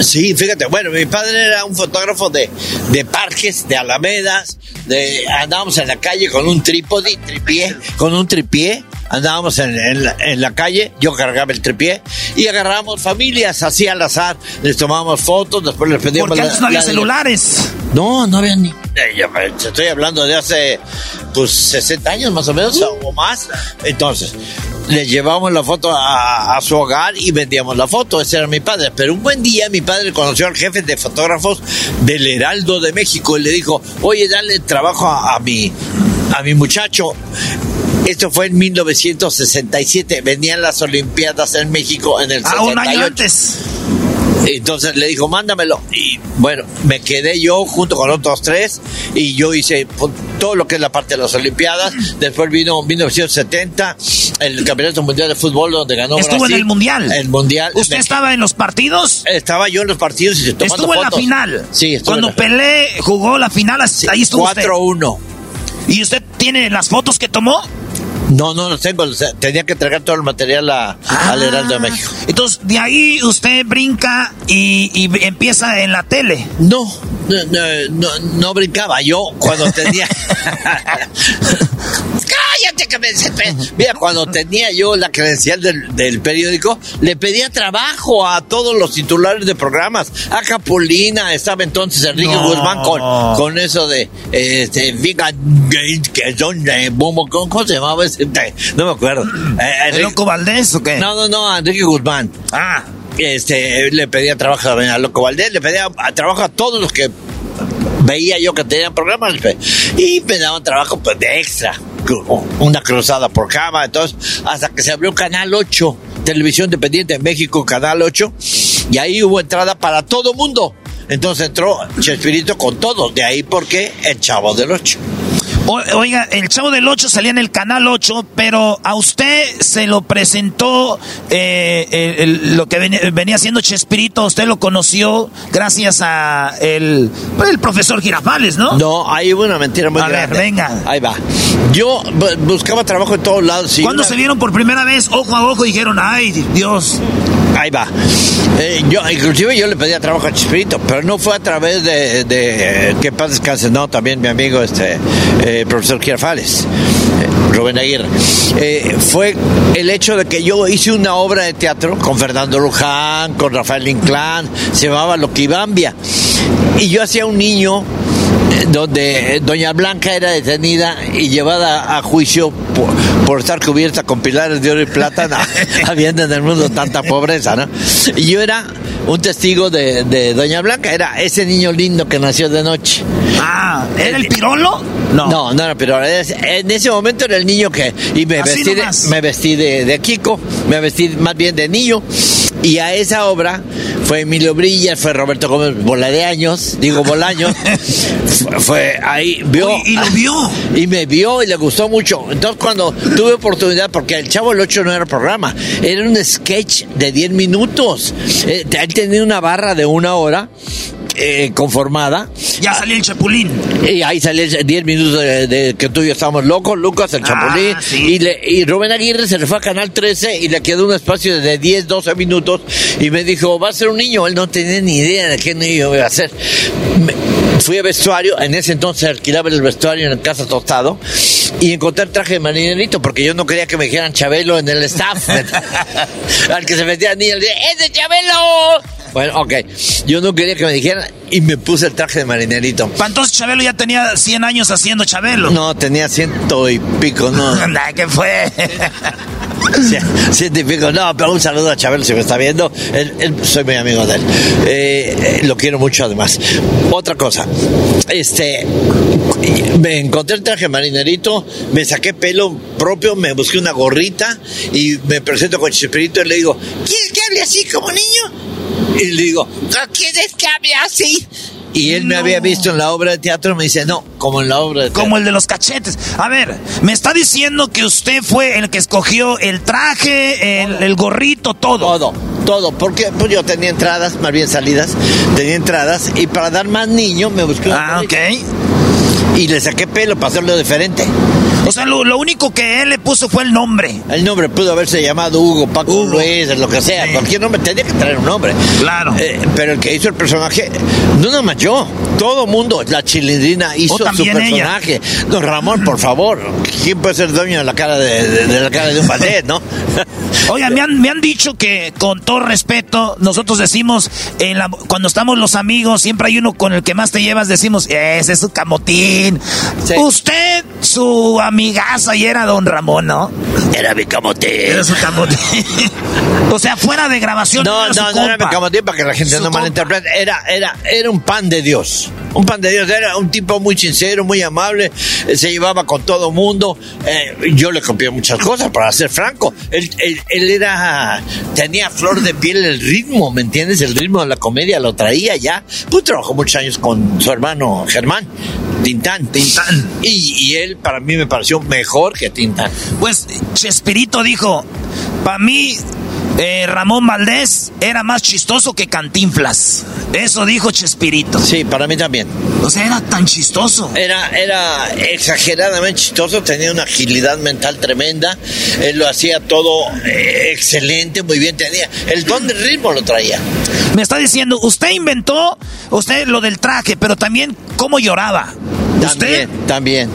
Speaker 22: Sí, fíjate, bueno, mi padre era un fotógrafo de, de parques, de alamedas, de andábamos en la calle con un trípode, tripié, con un tripié, andábamos en, en la, en la calle, yo cargaba el tripié y agarrábamos familias así al azar, les tomábamos fotos, después les pedíamos
Speaker 4: Porque antes no había
Speaker 22: la-
Speaker 4: celulares.
Speaker 22: No, no había ni. Eh, estoy hablando de hace pues 60 años más o menos o más. Entonces, le llevamos la foto a, a su hogar y vendíamos la foto. Ese era mi padre. Pero un buen día mi padre conoció al jefe de fotógrafos del Heraldo de México y le dijo, oye, dale trabajo a, a mi, a mi muchacho. Esto fue en 1967. Venían las Olimpiadas en México en el
Speaker 4: Ah, un año
Speaker 22: 68.
Speaker 4: antes.
Speaker 22: Entonces le dijo, mándamelo. Y bueno, me quedé yo junto con otros tres y yo hice todo lo que es la parte de las Olimpiadas. Después vino 1970, el Campeonato Mundial de Fútbol donde ganó
Speaker 4: Estuvo en el Mundial.
Speaker 22: El Mundial.
Speaker 4: ¿Usted
Speaker 22: Me-
Speaker 4: estaba en los partidos?
Speaker 22: Estaba yo en los partidos y tomando
Speaker 4: Estuvo en la final.
Speaker 22: Sí,
Speaker 4: Cuando
Speaker 22: la-
Speaker 4: Pelé jugó la final, ahí estuvo usted.
Speaker 22: 4-1.
Speaker 4: ¿Y usted tiene las fotos que tomó?
Speaker 22: No, no los tengo. o sea, Tenía que entregar todo el material a- al Heraldo de México.
Speaker 4: Entonces, de ahí usted brinca y, y empieza en la tele.
Speaker 22: No, no, no, no, no brincaba. Yo cuando tenía. Cállate que me. Mira, cuando tenía yo la credencial del, del periódico, le pedía trabajo a todos los titulares de programas. A Capulina estaba entonces Enrique
Speaker 4: No.
Speaker 22: Guzmán con, con eso de este, que son de Bomo, ¿cómo se llamaba ese? No me acuerdo. Eh,
Speaker 4: ¿El
Speaker 22: Enrique-
Speaker 4: Loco Valdés o qué?
Speaker 22: no, no, no, Enrique Guzmán.
Speaker 4: Ah.
Speaker 22: Este, le pedía trabajo a Loco Valdés, le pedía trabajo a todos los que veía yo que tenían programas y me daban trabajo pues, de extra, una cruzada por cama, entonces, hasta que se abrió Canal 8, Televisión Independiente en México, Canal 8, y ahí hubo entrada para todo mundo. Entonces entró Chespirito con todo, de ahí porque el chavo del 8.
Speaker 4: O- oiga, el Chavo del 8 salía en el Canal 8, pero a usted se lo presentó eh, el- el- lo que venía, venía siendo Chespirito, usted lo conoció gracias a el, pues, el profesor Girafales, ¿no?
Speaker 22: No, ahí hubo una mentira muy
Speaker 4: A ver,
Speaker 22: grande.
Speaker 4: venga.
Speaker 22: Ahí va. Yo bu- buscaba trabajo en todos lados. y
Speaker 4: ¿Cuándo
Speaker 22: una-
Speaker 4: se vieron por primera vez ojo a ojo y dijeron, ay, Dios?
Speaker 22: Ahí va. Eh, yo, inclusive yo le pedía trabajo a Chespirito, pero no fue a través de, de que paz descanse, no, también mi amigo, este, eh, profesor Girafales, eh, Rubén Aguirre. Eh, fue el hecho de que yo hice una obra de teatro con Fernando Luján, con Rafael Inclán, se llamaba Loquibambia, y yo hacía un niño eh, donde Doña Blanca era detenida y llevada a juicio por, por estar cubierta con pilares de oro y plata, habiendo en el mundo tanta pobreza, ¿no? Y yo era un testigo de, de Doña Blanca, era ese niño lindo que nació de noche.
Speaker 4: Ah, ¿era el pirolo?
Speaker 22: No. No, no era pirolo. En ese momento era el niño que... Y me
Speaker 4: Así
Speaker 22: vestí, de, me vestí de, de Kiko, me vestí más bien de niño. Y a esa obra fue Emilio Brilla, fue Roberto Gómez Bolaños, digo Bolaños. fue, fue ahí, vio...
Speaker 4: Uy, ¿y lo vio?
Speaker 22: Y me vio y le gustó mucho. Entonces cuando tuve oportunidad, porque el Chavo el 8 no era programa, era un sketch de 10 minutos. Eh, él tenía una barra de una hora. Eh, conformada.
Speaker 4: Ya salió el Chapulín.
Speaker 22: Y ahí salió el 10 minutos de, de que tú y yo estábamos locos, Lucas, el
Speaker 4: Ah,
Speaker 22: Chapulín.
Speaker 4: sí.
Speaker 22: Y, le- y Rubén Aguirre se le fue a Canal 13 y le quedó un espacio de 10, 12 minutos. Y me dijo, va a ser un niño. Él no tenía ni idea de qué niño iba a ser. Me- fui a vestuario, en ese entonces alquilaba el vestuario en el Casa Tostado. Y encontré el traje de marinerito porque yo no quería que me dijeran Chabelo en el staff. Al que se metía ni el ¡Es de Chabelo! Bueno, ok. Yo no quería que me dijeran y me puse el traje de marinerito.
Speaker 4: Pa' Entonces Chabelo ya tenía 100 años haciendo Chabelo.
Speaker 22: No, tenía ciento y pico, no.
Speaker 4: Anda, ¿Qué fue?
Speaker 22: Cien- Ciento y pico, no, pero un saludo a Chabelo si me está viendo. Él- él- soy muy amigo de él. Eh, eh, lo quiero mucho además. Otra cosa, este, me encontré el traje marinerito, me saqué pelo propio, me busqué una gorrita y me presento con Chespirito y le digo, ¿quieres que hable así como niño? Y le digo, ¿no quieres que hable así? Y él me había visto en la obra de teatro, me dice, no, como en la obra de teatro.
Speaker 4: Como el de los cachetes. A ver, me está diciendo que usted fue el que escogió el traje, el, el gorrito, todo.
Speaker 22: Todo, todo, porque pues yo tenía entradas, más bien salidas, tenía entradas, y para dar más niño me busqué un
Speaker 4: Ah, ok.
Speaker 22: y le saqué pelo para hacerlo diferente.
Speaker 4: O sea, lo, lo único que él le puso fue el nombre.
Speaker 22: El nombre pudo haberse llamado Hugo, Paco Luis, lo que sea, cualquier nombre, tenía que traer un nombre.
Speaker 4: Claro.
Speaker 22: Eh, pero el que hizo el personaje, no nada más yo, todo mundo, la chilindrina hizo su
Speaker 4: ella.
Speaker 22: personaje. Don Ramón, por favor, ¿quién puede ser dueño de la cara de, de- de la cara de un ballet, no?
Speaker 4: Oigan, me han, me han dicho que, con todo respeto, nosotros decimos, en la- cuando estamos los amigos, siempre hay uno con el que más te llevas, decimos, ese es su camotín. Usted, su amigaza, y era don Ramón, ¿no?
Speaker 22: Era mi camotín.
Speaker 4: Era su camotín. o sea, fuera de grabación.
Speaker 22: No,
Speaker 4: era su
Speaker 22: no, era mi camotín para que la gente
Speaker 4: Su
Speaker 22: no malinterprete. Era, era, era un pan de Dios. Un pan de Dios. Era un tipo muy sincero, muy amable. eh, Se llevaba con todo mundo. Eh, yo le copié muchas cosas, para ser franco. Él, él- él era. Tenía flor de piel el ritmo, ¿me entiendes? El ritmo de la comedia lo traía ya. Pues trabajó muchos años con su hermano Germán. Tintán. Tintán. Y, y él para mí me pareció mejor que Tintán.
Speaker 4: Pues Chespirito dijo, para mí eh, Ramón Valdés era más chistoso que Cantinflas. Eso dijo Chespirito.
Speaker 22: Sí, para mí también.
Speaker 4: O sea, era tan chistoso.
Speaker 22: Era, era exageradamente chistoso, tenía una agilidad mental tremenda, él lo hacía todo eh, excelente, muy bien, tenía el don del ritmo lo traía.
Speaker 4: Me está diciendo, usted inventó, usted lo del traje, pero también cómo lloraba.
Speaker 22: También, también.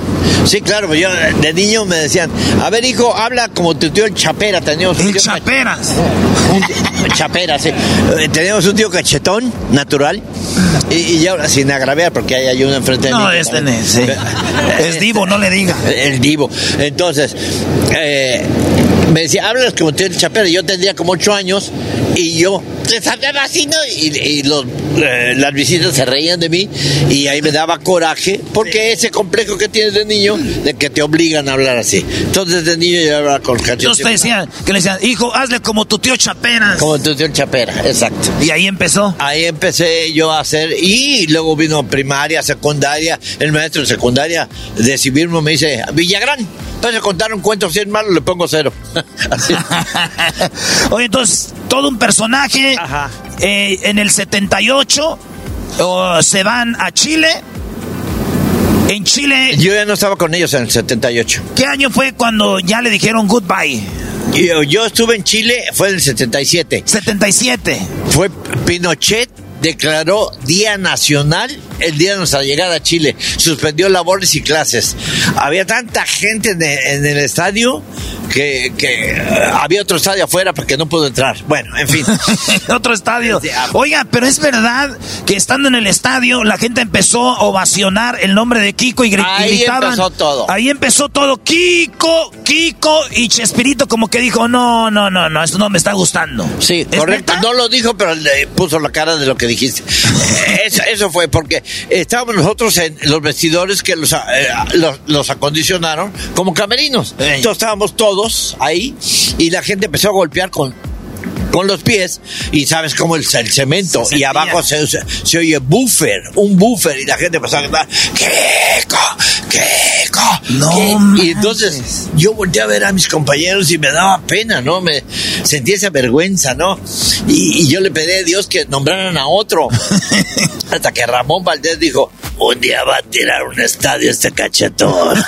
Speaker 22: Sí, claro, pues yo de niño me decían, a ver hijo, habla como tu tío el Chapera, teníamos un
Speaker 4: El
Speaker 22: tío
Speaker 4: Chaperas.
Speaker 22: un- Chapera, sí. Eh, Teníamos un tío cachetón, natural, y, y ahora sin agraviar, porque hay, hay uno enfrente de mí.
Speaker 4: No,
Speaker 22: que
Speaker 4: este no sí. Es divo, no le diga.
Speaker 22: El divo. Entonces, eh, me decía, hablas como tío el Chapera, yo tendría como ocho años, y yo les hablaba así, ¿no? Y, y los, eh, las visitas se reían de mí, y ahí me daba coraje, porque ese complejo que tienes de niño, de que te obligan a hablar así. Entonces, de niño yo hablaba con
Speaker 4: Entonces te decían, que le decían, hijo, hazle como tu tío Chaperas.
Speaker 22: Como tu tío Chapera, exacto.
Speaker 4: Y ahí empezó.
Speaker 22: Ahí empecé yo a hacer, y luego vino primaria, secundaria, el maestro de secundaria de civismo me dice, Villagrán, entonces contar un cuento 100 malos, le pongo cero. Así.
Speaker 4: Oye, entonces, todo un personaje. Eh, en el 78 oh, se van a Chile. En Chile,
Speaker 22: Yo ya no estaba con ellos en el 78.
Speaker 4: ¿qué año fue cuando ya le dijeron goodbye?
Speaker 22: Yo, yo estuve en Chile, fue en el 77.
Speaker 4: 77.
Speaker 22: Fue Pinochet declaró Día Nacional el día de nuestra llegada a Chile. Suspendió labores y clases. Había tanta gente en el, en el estadio que, que, eh, había otro estadio afuera porque no pudo entrar. Bueno, en fin.
Speaker 4: Otro estadio. Oiga, pero es verdad que estando en el estadio, la gente empezó a ovacionar el nombre de Kiko y, y
Speaker 22: Ahí
Speaker 4: gritaban.
Speaker 22: empezó todo.
Speaker 4: Ahí empezó todo. Kiko, Kiko y Chespirito como que dijo, no, no, no, no, esto no me está gustando.
Speaker 22: Sí,
Speaker 4: ¿Es
Speaker 22: correcto. No lo dijo, pero le puso la cara de lo que dijiste. Eso, eso fue porque estábamos nosotros en los vestidores que los, eh, los, los acondicionaron como camerinos. Entonces estábamos todos ahí y la gente empezó a golpear con con los pies y sabes cómo el, el cemento y abajo se, se, se oye buffer, un buffer y la gente empezó a ¡Kiko! ¡Kiko!
Speaker 4: No
Speaker 22: ¿Qué? Y entonces yo volteé a ver a mis compañeros y me daba pena, ¿no? Me sentí esa vergüenza, ¿no? Y, y yo le pedí a Dios que nombraran a otro. Hasta que Ramón Valdés dijo, un día va a tirar un estadio este cachetón.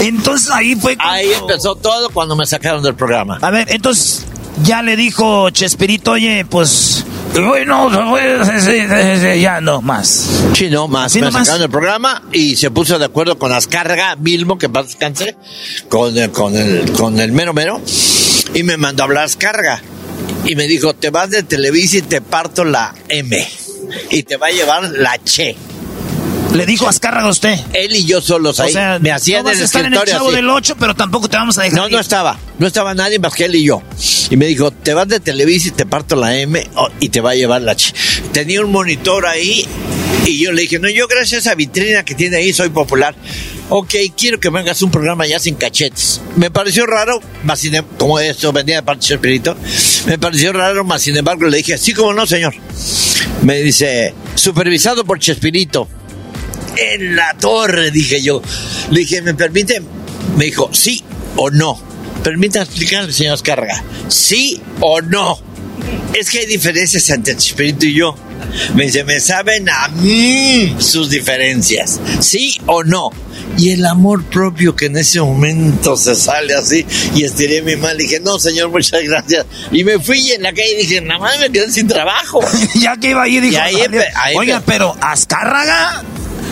Speaker 4: Entonces ahí fue cuando...
Speaker 22: Ahí empezó todo cuando me sacaron del programa.
Speaker 4: A ver, entonces ya le dijo Chespirito, oye, pues... Bueno, ya no más.
Speaker 22: Sí, no, más. Me
Speaker 4: nomás.
Speaker 22: sacaron del programa y se puso de acuerdo con Azcárraga Milmo, que paz descanse, con, el- con, el, con el mero mero, y me mandó a hablar Azcárraga. Y me dijo, te vas de Televisa y te parto la M. Y te va a llevar la Che.
Speaker 4: Le dijo Azcárraga a usted.
Speaker 22: Él y yo solos ahí.
Speaker 4: O sea,
Speaker 22: me hacían
Speaker 4: no vas
Speaker 22: el
Speaker 4: a estar en el chavo
Speaker 22: así.
Speaker 4: del 8, pero tampoco te vamos a dejar
Speaker 22: No, no
Speaker 4: ir.
Speaker 22: estaba. No estaba nadie más que él y yo. Y me dijo, te vas de Televisa y te parto la M oh, y te va a llevar la Ch. Tenía un monitor ahí y yo le dije, no, yo gracias a esa vitrina que tiene ahí soy popular. ok, quiero que me hagas un programa ya sin cachetes. Me pareció raro, más sin, em- como esto venía de parte de Espíritu, me pareció raro, más sin embargo le dije, sí, como no, señor. Me dice, supervisado por Chespirito. En la torre, dije yo. Le dije, ¿me permite? Me dijo, sí o no. Permítame explicarle, señor Azcárraga. Sí o no. Es que hay diferencias entre Chespirito y yo. Me dice, me saben a mí sus diferencias. ¿Sí o no? Y el amor propio que en ese momento se sale así y estiré mi mano. Dije, no, señor, muchas gracias. Y me fui y en la calle dije, nada más me quedé sin trabajo.
Speaker 4: ya que iba
Speaker 22: Y
Speaker 4: "Vale".
Speaker 22: empe- ahí
Speaker 4: oiga, pero Azcárraga,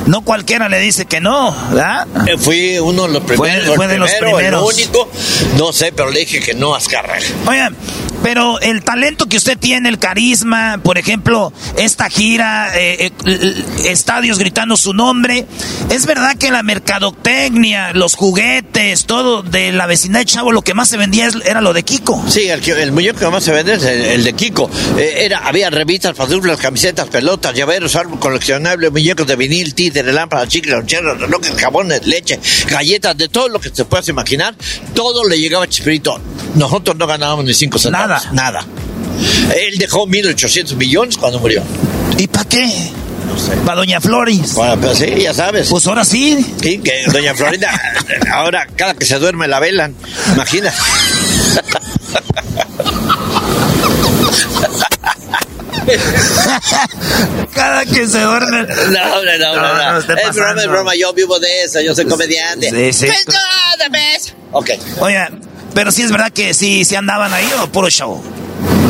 Speaker 4: no cualquiera le dice que no, ¿verdad?
Speaker 22: Eh, Fui uno de los primeros,
Speaker 4: Fue- fue de los
Speaker 22: primero,
Speaker 4: primeros.
Speaker 22: el único. No sé, pero le dije que no a Azcárraga.
Speaker 4: Oigan, pero el talento que usted tiene, el carisma, por ejemplo, esta gira, eh, eh, estadios gritando su nombre, ¿es verdad que la mercadotecnia, los juguetes, todo de la vecindad de Chavo, lo que más se vendía era lo de Kiko?
Speaker 22: Sí, el, el muñeco que más se vende es el, de Kiko. Eh, era, había revistas, pantuflas, camisetas, pelotas, llaveros, árbol coleccionables, muñecos de vinil, títere, lámparas, chicles, loncheros, relojes, jabones, leche, galletas, de todo lo que se puedas imaginar. Todo le llegaba a Chespirito. Nosotros no ganábamos ni cinco centavos. Nada. Él dejó 1.800 millones cuando murió.
Speaker 4: ¿Y para qué? Para Doña Floris.
Speaker 22: Bueno, pues sí, ya sabes.
Speaker 4: Pues ahora sí.
Speaker 22: Sí, que Doña Florinda, ahora cada que se duerme la velan. Imagina.
Speaker 4: Cada que se duerme.
Speaker 22: No, no, no,
Speaker 4: No,
Speaker 22: no.
Speaker 4: no
Speaker 22: es broma, es broma. Yo vivo de eso. Yo soy comediante.
Speaker 4: Sí, sí.
Speaker 22: Pues, Ok.
Speaker 4: Oiga, pero sí es verdad que sí, sí andaban ahí o puro show.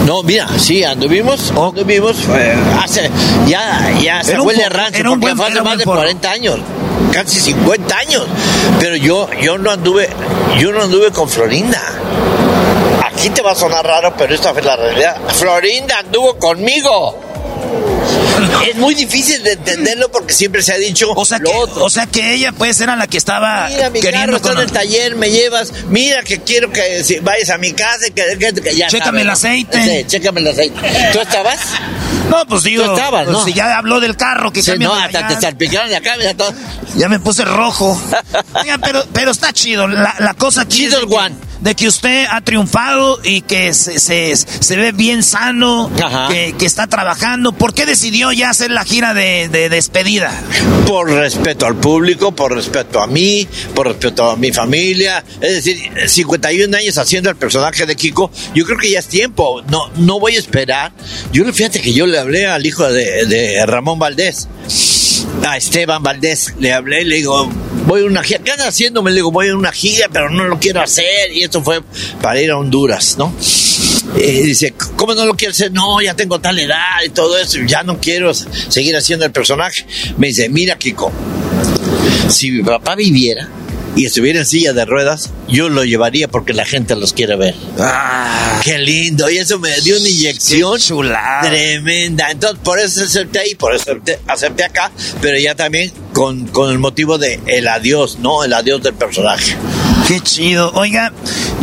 Speaker 22: No, mira, sí, anduvimos, anduvimos, eh, hace, ya, ya se huele a rancho, porque
Speaker 4: buen-
Speaker 22: fue hace más de
Speaker 4: porro.
Speaker 22: 40 años, casi 50 años, pero yo, yo no anduve, yo no anduve con Florinda. Aquí te va a sonar raro, pero esta fue la realidad. Florinda anduvo conmigo. Es muy difícil de entenderlo porque siempre se ha dicho
Speaker 4: O sea, que, o sea que ella pues era la que estaba
Speaker 22: Mira, mi carro
Speaker 4: queriendo
Speaker 22: está en el taller, me llevas. Mira que quiero que si vayas a mi casa, que, que- que ya
Speaker 4: Chécame el
Speaker 22: ¿no?
Speaker 4: aceite.
Speaker 22: Sí, chécame el aceite. ¿Tú estabas?
Speaker 4: No, pues digo,
Speaker 22: Tú estabas,
Speaker 4: pues,
Speaker 22: ¿no?
Speaker 4: si ya habló del carro que
Speaker 22: Sí, no, hasta
Speaker 4: allá.
Speaker 22: te salpicaron de acá, mira todo.
Speaker 4: Ya me puse rojo. Oiga, pero, pero está chido. La, la cosa aquí es de que, de que usted ha triunfado y que se, se, se ve bien sano, que, que está trabajando. ¿Por qué decidió ya hacer la gira de, de despedida?
Speaker 22: Por respeto al público, por respeto a mí, por respeto a mi familia. Es decir, 51 años haciendo el personaje de Kiko, yo creo que ya es tiempo. No, no voy a esperar. Yo fíjate que yo le hablé al hijo de, de Ramón Valdés, a Esteban Valdés, le hablé le digo, voy a una gira. ¿Qué andas haciendo? Me le digo, voy a una gira, pero no lo quiero hacer. Y esto fue para ir a Honduras, ¿no? Dice, ¿cómo no lo quiero hacer? No, ya tengo tal edad y todo eso, ya no quiero seguir haciendo el personaje. Me dice, mira, Kiko, si mi papá viviera y estuviera en silla de ruedas, yo lo llevaría porque la gente los quiere ver.
Speaker 4: Ah,
Speaker 22: ¡Qué lindo! Y eso me dio una inyección tremenda. Entonces, por eso acepté ahí, por eso acepté, acepté acá, pero ya también con, con el motivo de el adiós, ¿no? El adiós del personaje.
Speaker 4: Qué chido. Oiga,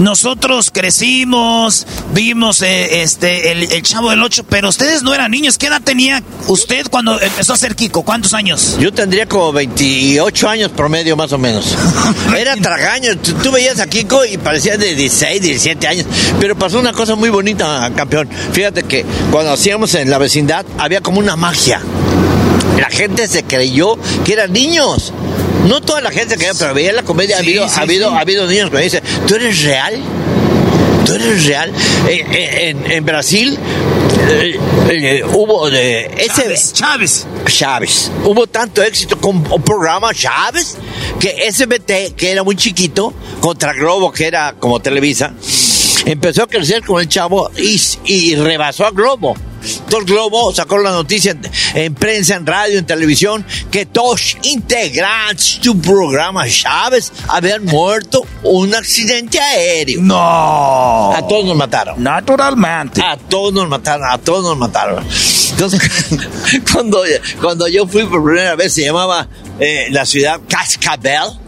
Speaker 4: nosotros crecimos, vimos eh, este el, el Chavo del 8, pero ustedes no eran niños. ¿Qué edad tenía usted cuando empezó a ser Kiko? ¿Cuántos años?
Speaker 22: Yo tendría como 28 años promedio más o menos. Era tragaño. Tú, tú veías a Kiko y parecía de 16, 17 años. Pero pasó una cosa muy bonita, campeón. Fíjate que cuando hacíamos en la vecindad había como una magia. La gente se creyó que eran niños. No toda la gente pero veía la comedia. ha, habido,
Speaker 4: sí,
Speaker 22: ha, habido,
Speaker 4: sí.
Speaker 22: ha habido niños que me dicen, ¿tú eres real? ¿Tú eres real? Eh, eh, en, en Brasil eh, eh, hubo de ese
Speaker 4: Chávez.
Speaker 22: Chávez. Hubo tanto éxito con un programa Chávez que SBT, que era muy chiquito, contra Globo, que era como Televisa, empezó a crecer con el chavo y, y rebasó a Globo. El Globo sacó la noticia en, en prensa, en radio, en televisión, que dos integrantes del programa Chávez habían muerto un accidente aéreo.
Speaker 4: No.
Speaker 22: A todos nos mataron.
Speaker 4: Naturalmente.
Speaker 22: A todos nos mataron, a todos nos mataron. Entonces, cuando, cuando yo fui por primera vez, se llamaba eh, la ciudad Cascabel.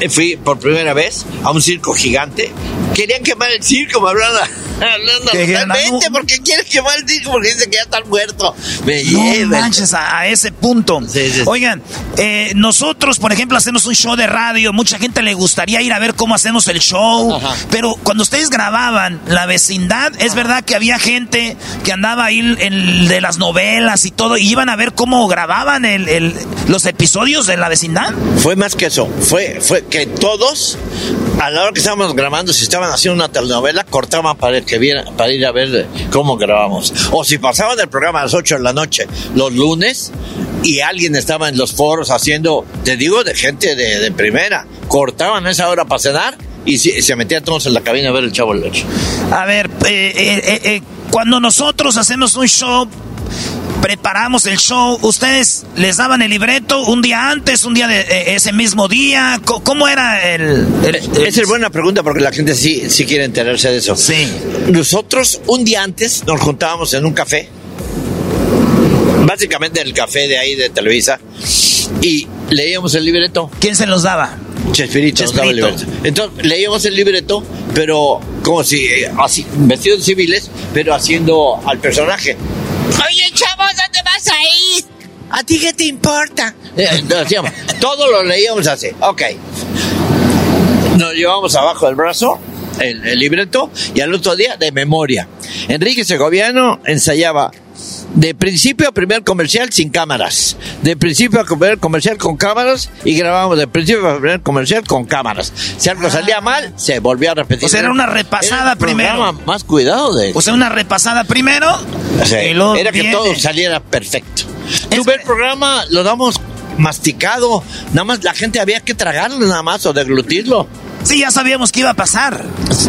Speaker 22: Eh, Fui por primera vez a un circo gigante querían quemar el circo, me hablaron hablando
Speaker 4: ¿Qué, qué,
Speaker 22: totalmente,
Speaker 4: no?
Speaker 22: porque quieren quemar el circo porque dicen que ya están muertos. Me
Speaker 4: No manches a, a ese punto. Oigan, eh, nosotros, por ejemplo, hacemos un show de radio. Mucha gente le gustaría ir a ver cómo hacemos el show. Pero cuando ustedes grababan la vecindad, es verdad que había gente que andaba ahí en, de las novelas y todo. Y iban a ver cómo grababan el, el- los episodios de la vecindad.
Speaker 22: Fue más que eso, fue, fue que todos, a la hora que estábamos grabando, si estaban haciendo una telenovela, cortaban para, que viera, para ir a ver cómo grabamos. O si pasaban el programa a las 8 de la noche, los lunes, y alguien estaba en los foros haciendo, te digo, de gente de, de primera, cortaban esa hora para cenar y se, se todos en la cabina a ver el chavo del.
Speaker 4: A ver, eh, eh, eh, eh, cuando nosotros hacemos un show, preparamos el show, ¿ustedes les daban el libreto un día antes, un día de eh, ese mismo día? ¿Cómo era el...? el- el-
Speaker 22: Esa es buena pregunta porque la gente sí, sí quiere enterarse de eso.
Speaker 4: Sí.
Speaker 22: Nosotros un día antes nos juntábamos en un café, básicamente en el café de ahí de Televisa, y leíamos el libreto.
Speaker 4: ¿Quién se los daba?
Speaker 22: Chespirito, nos daba el
Speaker 4: Chespirito.
Speaker 22: Entonces leíamos el libreto, pero como si, eh, así, vestidos civiles, pero haciendo al personaje.
Speaker 23: Oye, chavos, ¿dónde vas a ir?
Speaker 22: ¿A ti qué te importa? Eh, lo hacíamos. Todo lo leíamos así. Ok. Nos llevamos abajo del brazo el, el libreto y al otro día de memoria. Enrique Segoviano ensayaba de principio a primer comercial sin cámaras, de principio a primer comercial con cámaras y grabábamos de principio a primer comercial con cámaras. Si algo salía mal, se volvía a repetir.
Speaker 4: O sea, era una repasada
Speaker 22: Era el
Speaker 4: primero.
Speaker 22: Más cuidado de.
Speaker 4: O sea, una repasada primero.
Speaker 22: Era que
Speaker 4: viene-
Speaker 22: todo saliera perfecto. Tú ves el programa, lo damos masticado, nada más la gente había que tragarlo nada más o deglutirlo.
Speaker 4: Sí, ya sabíamos que iba a pasar.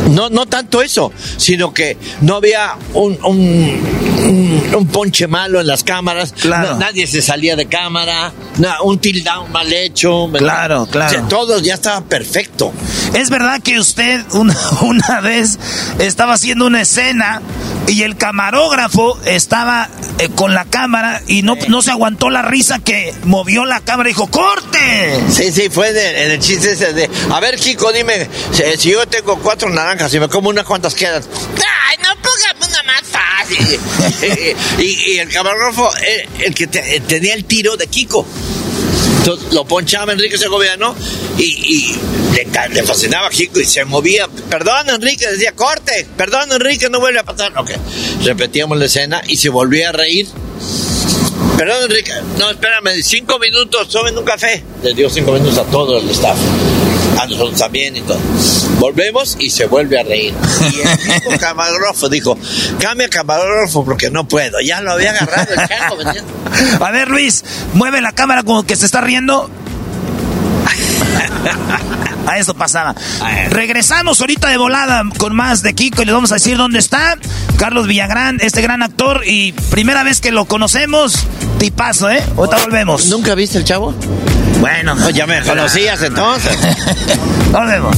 Speaker 22: No, no tanto eso, sino que no había un, un, ponche malo en las cámaras,
Speaker 4: Claro.
Speaker 22: na- nadie se salía de cámara, na- un tilt down mal hecho. ¿verdad?
Speaker 4: Claro, claro.
Speaker 22: O sea, todo ya estaba perfecto.
Speaker 4: Es verdad que usted una, una vez estaba haciendo una escena y el camarógrafo estaba eh, con la cámara y no, no se aguantó la risa que movió la cámara y dijo, ¡corte!
Speaker 22: Sí, sí, fue de- en el chiste ese de, a ver, Kiko, dime, si, si yo tengo cuatro naranjas y me como unas cuantas quedan.
Speaker 23: Ay, no pongamos una más fácil.
Speaker 22: y, el camarógrafo, eh, el, que te- eh, tenía el tiro de Kiko. Entonces lo ponchaba Enrique Segoviano y, y le fascinaba a Kiko y se movía. Perdón, Enrique, decía, corte. Perdón, Enrique, no vuelve a pasar. Ok. Repetíamos la escena y se volvía a reír. Perdón, Enrique. No, espérame, cinco minutos, tomen un café. Le dio cinco minutos a todo el staff. A nosotros también y todo. Volvemos y se vuelve a reír. Y el mismo camarógrafo dijo, cambia camarógrafo porque no puedo. Ya lo había agarrado el chango, ¿me entiendes?
Speaker 4: A ver, Luis, mueve la cámara como que se está riendo. A eso pasaba. Regresamos ahorita de volada con más de Kiko y les vamos a decir dónde está Carlos Villagrán, este gran actor. Y primera vez que lo conocemos, tipazo, ¿eh? Ahorita volvemos.
Speaker 22: ¿Nunca viste el chavo?
Speaker 4: Bueno.
Speaker 22: Pues ya me conocías entonces.
Speaker 4: Volvemos.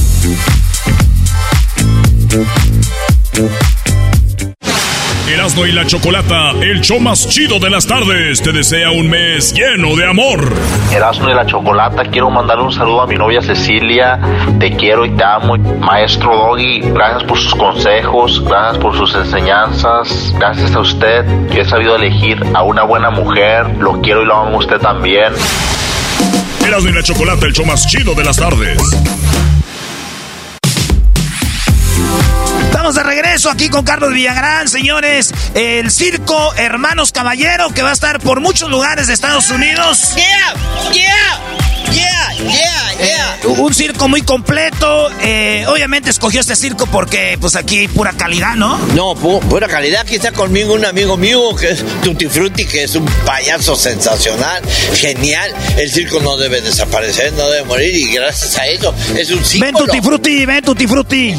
Speaker 1: Erasmo y la Chocolata, el show más chido de las tardes, te desea un mes lleno de amor.
Speaker 24: Erasmo y la Chocolata, quiero mandar un saludo a mi novia Cecilia. Te quiero y te amo. Maestro Doggy, gracias por sus consejos, gracias por sus enseñanzas. Gracias a usted, yo he sabido elegir a una buena mujer. Lo quiero y lo amo a usted también.
Speaker 1: Erasmo y la Chocolata, el show más chido de las tardes.
Speaker 4: Estamos de regreso aquí con Carlos Villagrán, señores. El circo Hermanos Caballero que va a estar por muchos lugares de Estados Unidos.
Speaker 23: Yeah, yeah, yeah, yeah, yeah.
Speaker 4: Eh, un circo muy completo. eh, obviamente escogió este circo porque, pues aquí hay pura calidad, ¿no?
Speaker 22: No, pu- pura calidad. Aquí está conmigo un amigo mío que es Tutti Frutti, que es un payaso sensacional, genial. El circo no debe desaparecer, no debe morir y gracias a eso es un
Speaker 4: Ven
Speaker 22: símbolo.
Speaker 4: Tutti Frutti, ven Tutti Frutti.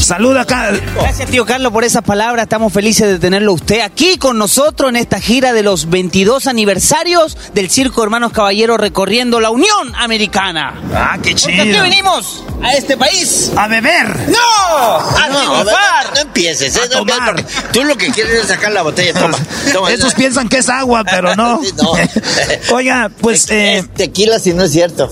Speaker 4: Saluda acá.
Speaker 25: Gracias, tío Carlos, por esas palabras. Estamos felices de tenerlo usted aquí con nosotros en esta gira de los 22 aniversarios del Circo Hermanos Caballero recorriendo la Unión Americana.
Speaker 4: Ah, qué chido.
Speaker 25: Porque aquí venimos a este país.
Speaker 4: A beber.
Speaker 25: ¡No! A
Speaker 22: No,
Speaker 25: triunfar.
Speaker 22: no empieces, ¿eh?
Speaker 4: A
Speaker 22: empieces,
Speaker 4: tomar.
Speaker 22: Tú lo que quieres es sacar la botella. Toma, toma.
Speaker 4: Esos piensan que es agua, pero no.
Speaker 22: No.
Speaker 4: Oiga, pues, eh,
Speaker 22: Es tequila si no es cierto.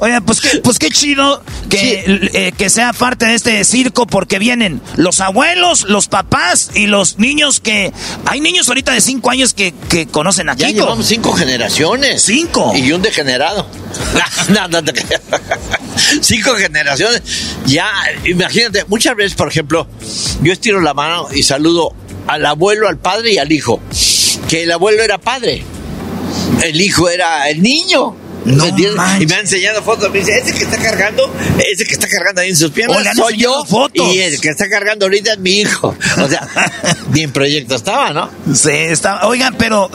Speaker 4: oiga, pues qué, pues qué chido que, eh, que sea parte de este circo porque vienen los abuelos, los papás y los niños que... Hay niños ahorita de 5 años que, que conocen a
Speaker 22: Ya
Speaker 4: Kiko.
Speaker 22: llevamos cinco generaciones.
Speaker 4: Cinco.
Speaker 22: Y un degenerado. No, no creas. Cinco generaciones. Ya, imagínate, muchas veces, por ejemplo, yo estiro la mano y saludo al abuelo, al padre y al hijo. Que el abuelo era padre. El hijo era el niño.
Speaker 4: No manches.
Speaker 22: y me ha enseñado fotos. Me dice, ese que está cargando, ese que está cargando ahí en sus piernas
Speaker 4: han
Speaker 22: soy yo.
Speaker 4: fotos.
Speaker 22: Y el que está cargando ahorita es mi hijo. O sea, bien proyecto estaba, ¿no?
Speaker 4: Sí, está. Oigan, pero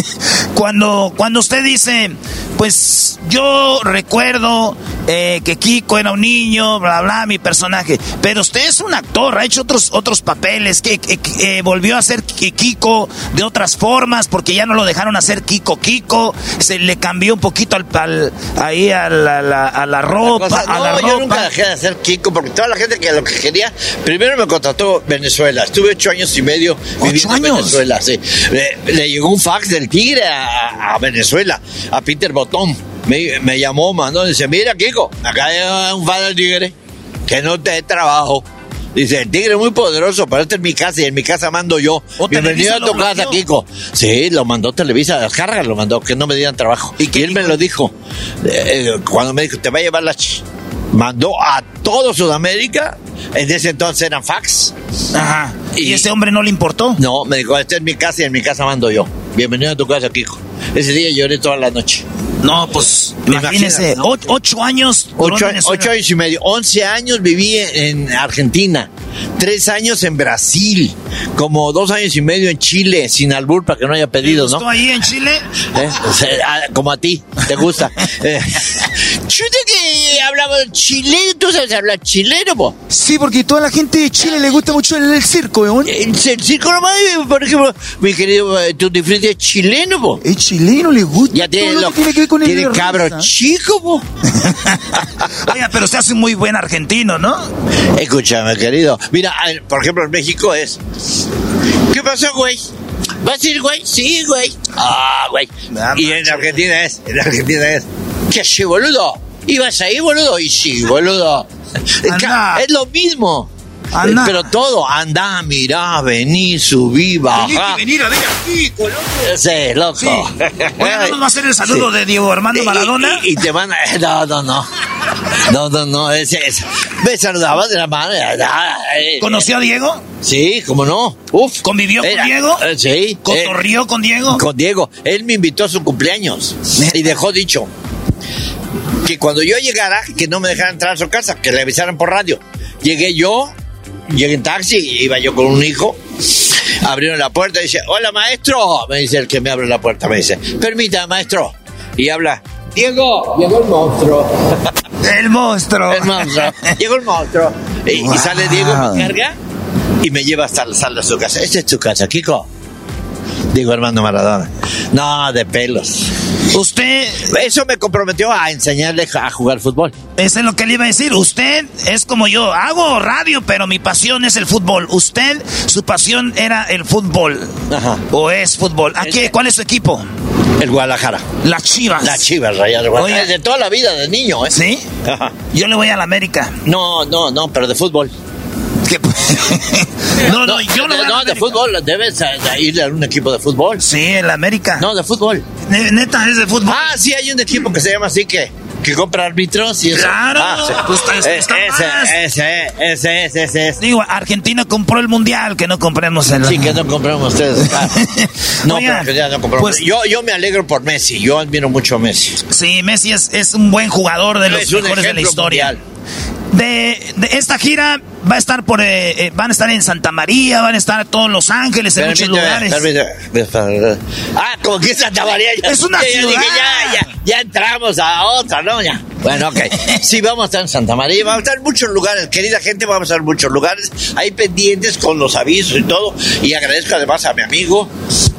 Speaker 4: cuando, cuando usted dice, pues yo recuerdo eh, que Kiko era un niño, bla, bla, mi personaje. Pero usted es un actor, ha hecho otros, otros papeles, que, eh, volvió a ser Ki- Kiko de otras formas, porque ya no lo dejaron hacer Kiko Kiko, se le cambió un poquito al, al- ahí a la, a la- a la ropa,
Speaker 22: cosa-
Speaker 4: a la
Speaker 22: no, yo
Speaker 4: ropa.
Speaker 22: nunca dejé de hacer Kiko porque toda la gente que lo que quería, primero me contrató Venezuela. Estuve ocho años y medio viviendo en
Speaker 4: años?
Speaker 22: Venezuela. Sí. Le, le llegó un fax del Tigre a, a Venezuela, a Peter Botón. Me, me llamó, mandó, dice, mira Kiko, acá hay un fax del Tigre que no te dé trabajo. Dice, el tigre es muy poderoso, pero esta es mi casa y en mi casa mando yo.
Speaker 4: ¿O
Speaker 22: Bienvenido a tu casa? Kiko. Sí, lo mandó Televisa, descarga lo mandó, que no me dieran trabajo. Y, él me lo dijo. Eh, eh, cuando me dijo, te va a llevar la... ch-". Mandó a todo Sudamérica, en ese entonces eran fax.
Speaker 4: Ajá. ¿Y, ese hombre no le importó?
Speaker 22: No, me dijo, esta es mi casa y en mi casa mando yo. Bienvenido a tu casa, Kiko. Ese día lloré toda la noche.
Speaker 4: No, pues
Speaker 22: Me
Speaker 4: imagínese,
Speaker 22: ¿no?
Speaker 4: o- ocho años.
Speaker 22: Ocho, ocho años y medio. Once años viví en Argentina. Tres años en Brasil. Como dos años y medio en Chile, sin albur, para que no haya pedidos, ¿no?
Speaker 4: ¿Estuvo ahí en Chile?
Speaker 22: ¿Eh? Como a ti, te gusta. Eh, hablamos chileno, tú sabes hablar chileno, po.
Speaker 4: Sí, porque toda la gente de Chile le gusta mucho el, el circo, ¿eh?
Speaker 22: El, el circo nomás, por ejemplo, mi querido eh, Tutti Frutti es chileno, po.
Speaker 4: El chileno le gusta.
Speaker 22: Ya tiene,
Speaker 4: todo lo
Speaker 22: lo-
Speaker 4: que tiene que ver con el
Speaker 22: tiene
Speaker 4: de
Speaker 22: cabro chico, po.
Speaker 4: Oiga, pero usted hace muy buen argentino, ¿no?
Speaker 22: Escúchame, querido. Mira, eh, por ejemplo, en México es. ¿Qué pasó, güey? ¿Vas a ir, güey? Sí, güey. Ah, güey. y en Argentina es. En Argentina es. ¿Qué así, boludo? ¿Ibas ahí, boludo? Y sí, boludo. Es que-
Speaker 4: Andá.
Speaker 22: Es lo mismo.
Speaker 4: Andá.
Speaker 22: Pero todo, anda, mirá, vení, subí, baja.
Speaker 4: venir a ver aquí, coloco.
Speaker 22: Sí, loco.
Speaker 4: Sí. ¿no nos va a hacer el saludo
Speaker 22: Sí.
Speaker 4: de Diego Armando
Speaker 22: Y-
Speaker 4: Maradona?
Speaker 22: Y, y te van a... No, no, no. No, no, no. Ese, ese. Me saludabas de la mano. eh,
Speaker 4: ¿Conoció a Diego?
Speaker 22: Sí, cómo no. Uf.
Speaker 4: ¿Convivió
Speaker 22: Era-
Speaker 4: con Diego?
Speaker 22: eh, sí.
Speaker 4: ¿Cotorrió con Diego?
Speaker 22: Con Diego. Él me invitó a su cumpleaños. Y dejó dicho que cuando yo llegara, que no me dejaran entrar a su casa, que le avisaran por radio. Llegué yo, llegué en taxi, iba yo con un hijo. Abrieron la puerta y dice, hola maestro. Me dice el que me abre la puerta, me dice, permita maestro. Y habla, Diego, llegó el monstruo.
Speaker 4: El monstruo.
Speaker 22: El monstruo. Llegó el monstruo. Y, y sale Diego, me carga y me lleva hasta la sala de su casa. Esta es tu casa, Kiko. Digo, Armando Maradona. No, de pelos.
Speaker 4: Usted,
Speaker 22: Eso me comprometió a enseñarle a jugar fútbol.
Speaker 4: eso es lo que le iba a decir. Usted es como yo. Hago radio, pero mi pasión es el fútbol. Usted, su pasión era el fútbol.
Speaker 22: Ajá.
Speaker 4: ¿O es fútbol? ¿A qué? ¿Cuál es su equipo?
Speaker 22: El Guadalajara.
Speaker 4: Las Chivas.
Speaker 22: La Chivas, Rayadas de Guadalajara.
Speaker 4: Oye.
Speaker 22: De toda la vida, de niño, ¿eh?
Speaker 4: ¿Sí?
Speaker 22: Ajá.
Speaker 4: Yo le voy a la América.
Speaker 22: No, no, no, pero de fútbol.
Speaker 4: No, no, yo la
Speaker 22: No, de fútbol. Debes de irle a un equipo de fútbol.
Speaker 4: Sí, en la América.
Speaker 22: No, de fútbol.
Speaker 4: Ne- Neta, es de fútbol.
Speaker 22: Ah, sí, hay un equipo que se llama así que, que compra árbitros y eso.
Speaker 4: Claro,
Speaker 22: Ah, sí.
Speaker 4: pues está-
Speaker 22: Eh,
Speaker 4: está
Speaker 22: ese,
Speaker 4: más.
Speaker 22: ese, ese, ese, ese, ese.
Speaker 4: Digo, Argentina compró el mundial, que no compremos el.
Speaker 22: Sí, que no compramos ustedes. claro. No,
Speaker 4: Oigan,
Speaker 22: pero que ya no compramos.
Speaker 4: pues-
Speaker 22: yo, yo me alegro por Messi. Yo admiro mucho a Messi.
Speaker 4: Sí, Messi es, es un buen jugador de los
Speaker 22: Es un
Speaker 4: mejores de la historia.
Speaker 22: mundial.
Speaker 4: De, de esta gira va a estar por, eh, eh, van a estar en Santa María, van a estar todos Los Ángeles, en muchos lugares.
Speaker 22: permíteme. Ah, como que Santa María. ya-
Speaker 4: Es una ciudad.
Speaker 22: dije, ya, ya. ya entramos a otra, ¿no? Ya. Bueno, ok. Sí, vamos a estar en Santa María, vamos a estar en muchos lugares, querida gente, vamos a estar en muchos lugares, ahí pendientes con los avisos y todo. Y agradezco además a mi amigo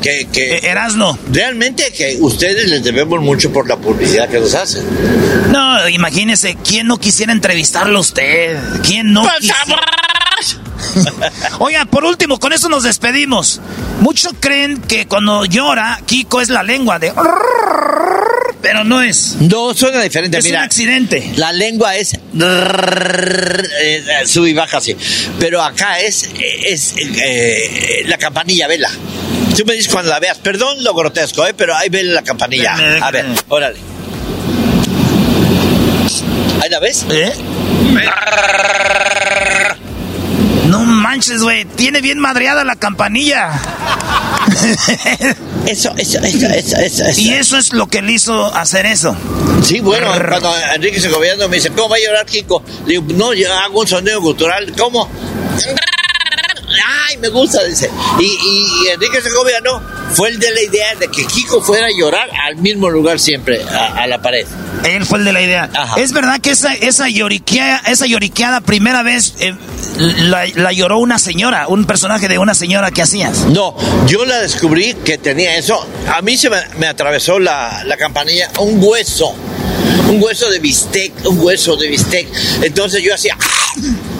Speaker 22: que... que
Speaker 4: Eh, Erasno.
Speaker 22: Realmente que ustedes les debemos mucho por la publicidad que nos hacen.
Speaker 4: No, imagínese, ¿quién no quisiera entrevistarlo a usted? ¿Quién no quisiera? Oiga, por último, con eso nos despedimos. Muchos creen que cuando llora, Kiko es la lengua de... Pero no es.
Speaker 22: No, suena diferente.
Speaker 4: Es
Speaker 22: Mira,
Speaker 4: un accidente.
Speaker 22: La lengua es eh, sube y baja así. Pero acá es, es eh, la campanilla, vela. Tú me dices cuando la veas. Perdón lo grotesco, ¿eh? pero ahí ve la campanilla. A ver, órale. ¿Ahí la ves?
Speaker 4: ¿Eh? Manches, güey. Tiene bien madreada la campanilla.
Speaker 22: Eso, eso, eso, eso, eso, eso.
Speaker 4: Y eso es lo que le hizo hacer eso.
Speaker 22: Sí, bueno, cuando Enrique Segoviano me dice, ¿cómo va a llorar Kiko? Le digo, no, yo hago un sonido cultural. ¿Cómo? Ay, me gusta, dice. Y, y, y Enrique Segoviano fue el de la idea de que Kiko fuera a llorar al mismo lugar siempre, a, a la pared.
Speaker 4: Él fue el de la idea. Es verdad que esa, esa, lloriquea, esa lloriqueada primera vez eh, la, la lloró una señora, un personaje de una señora que hacías.
Speaker 22: No, yo la descubrí que tenía eso. A mí se me, me atravesó la, la campanilla un hueso. Un hueso de bistec, un hueso de bistec. Entonces yo hacía...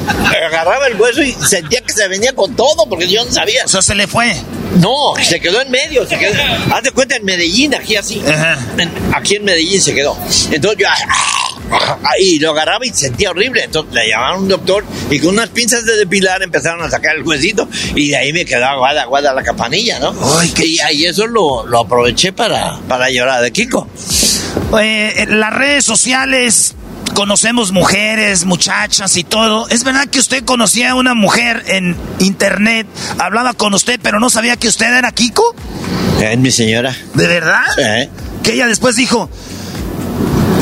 Speaker 22: Agarraba el hueso y sentía que se venía con todo porque yo no sabía.
Speaker 4: O sea, se le fue.
Speaker 22: No, se quedó en medio. Se quedó, haz de cuenta en Medellín, aquí así. En- aquí en Medellín se quedó. Entonces yo. Y lo agarraba y sentía horrible. Entonces le llamaron a un doctor y con unas pinzas de depilar empezaron a sacar el huesito. Y de ahí me quedó aguada, aguada la campanilla, ¿no? y ahí eso lo, lo aproveché para, para llorar de Kiko.
Speaker 4: Eh, las redes sociales conocemos mujeres, muchachas y todo. ¿Es verdad que usted conocía a una mujer en internet, hablaba con usted, pero no sabía que usted era Kiko?
Speaker 22: Es mi señora.
Speaker 4: ¿De verdad?
Speaker 22: Sí.
Speaker 4: Que ella después dijo,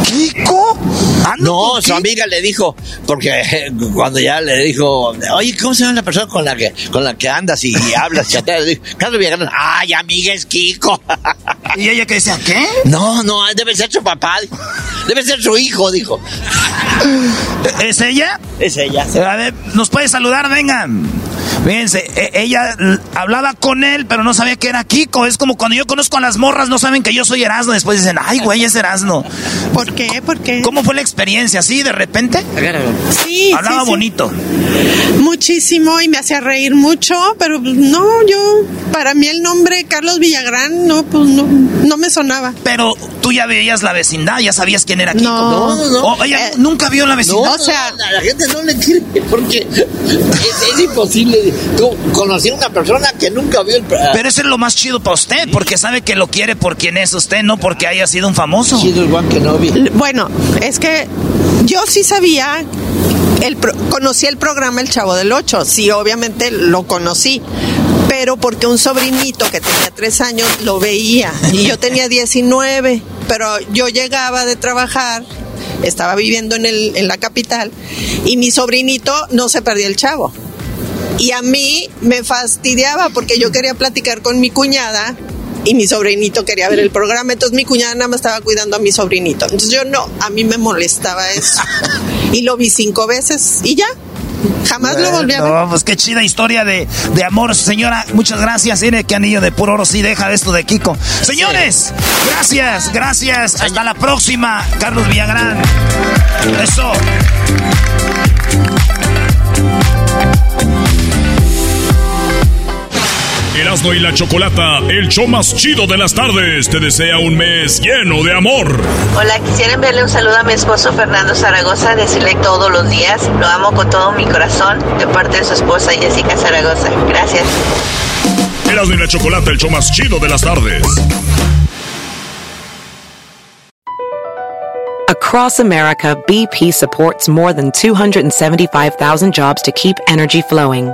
Speaker 4: ¿Kiko?
Speaker 22: No, su amiga le dijo, porque eh, cuando ya le dijo, oye, ¿cómo se llama la persona con la que, con la que andas y, y hablas? chateas?" Dijo, Carlos Villagrán, ay, amiga, es Kiko.
Speaker 4: ¿Y ella que decía, qué?
Speaker 22: No, no, debe ser su papá, debe ser su hijo, dijo.
Speaker 4: ¿Es ella?
Speaker 22: Es ella.
Speaker 4: A ver, ¿nos puede saludar? Vengan. Fíjense, e- ella hablaba con él, pero no sabía que era Kiko. Es como cuando yo conozco a las morras, no saben que yo soy Erasmo. Después dicen, ay, güey, es Erasmo.
Speaker 26: ¿Por qué? ¿Por qué?
Speaker 4: ¿Cómo fue la experiencia? ¿Así de repente?
Speaker 26: Sí,
Speaker 4: Hablaba
Speaker 26: sí, sí.
Speaker 4: bonito.
Speaker 26: Muchísimo y me hacía reír mucho, pero no, yo, para mí el nombre Carlos Villagrán, no, pues no, no me sonaba.
Speaker 4: Pero tú ya veías la vecindad, ya sabías quién era Kiko.
Speaker 26: No, no, no.
Speaker 4: O ella nunca vio la vecindad.
Speaker 22: No, o sea, a la gente no le quiere porque es, es imposible. Tú a una persona que nunca vio el.
Speaker 4: Pero eso es lo más chido para usted, porque sabe que lo quiere por quien es usted, no porque haya sido un famoso.
Speaker 26: Bueno, es que yo sí sabía, el pro- conocí el programa El Chavo del Ocho, sí, obviamente lo conocí, pero porque un sobrinito que tenía tres años lo veía y yo tenía 19, pero yo llegaba de trabajar, estaba viviendo en, el, en la capital y mi sobrinito no se perdía el Chavo. Y a mí me fastidiaba porque yo quería platicar con mi cuñada y mi sobrinito quería ver el programa, entonces mi cuñada nada más estaba cuidando a mi sobrinito. Entonces yo no, a mí me molestaba eso. Y lo vi cinco veces y ya, jamás lo volví a ver.
Speaker 4: No, pues qué chida historia de, de amor, señora. Muchas gracias. Mire qué anillo de puro oro sí deja esto de Kiko. Señores, gracias, gracias. Hasta la próxima, Carlos Villagrán. Eso.
Speaker 1: Erasmo y la Chocolata, el show más chido de las tardes, te desea un mes lleno de amor.
Speaker 27: Hola, quisiera enviarle un saludo a mi esposo Fernando Zaragoza, decirle todos los días, lo amo con todo mi corazón, de parte de su esposa Jessica Zaragoza. Gracias.
Speaker 1: Erasmo y la Chocolata, el show más chido de las tardes.
Speaker 28: Across America, BP supports more than 275,000 jobs to keep energy flowing.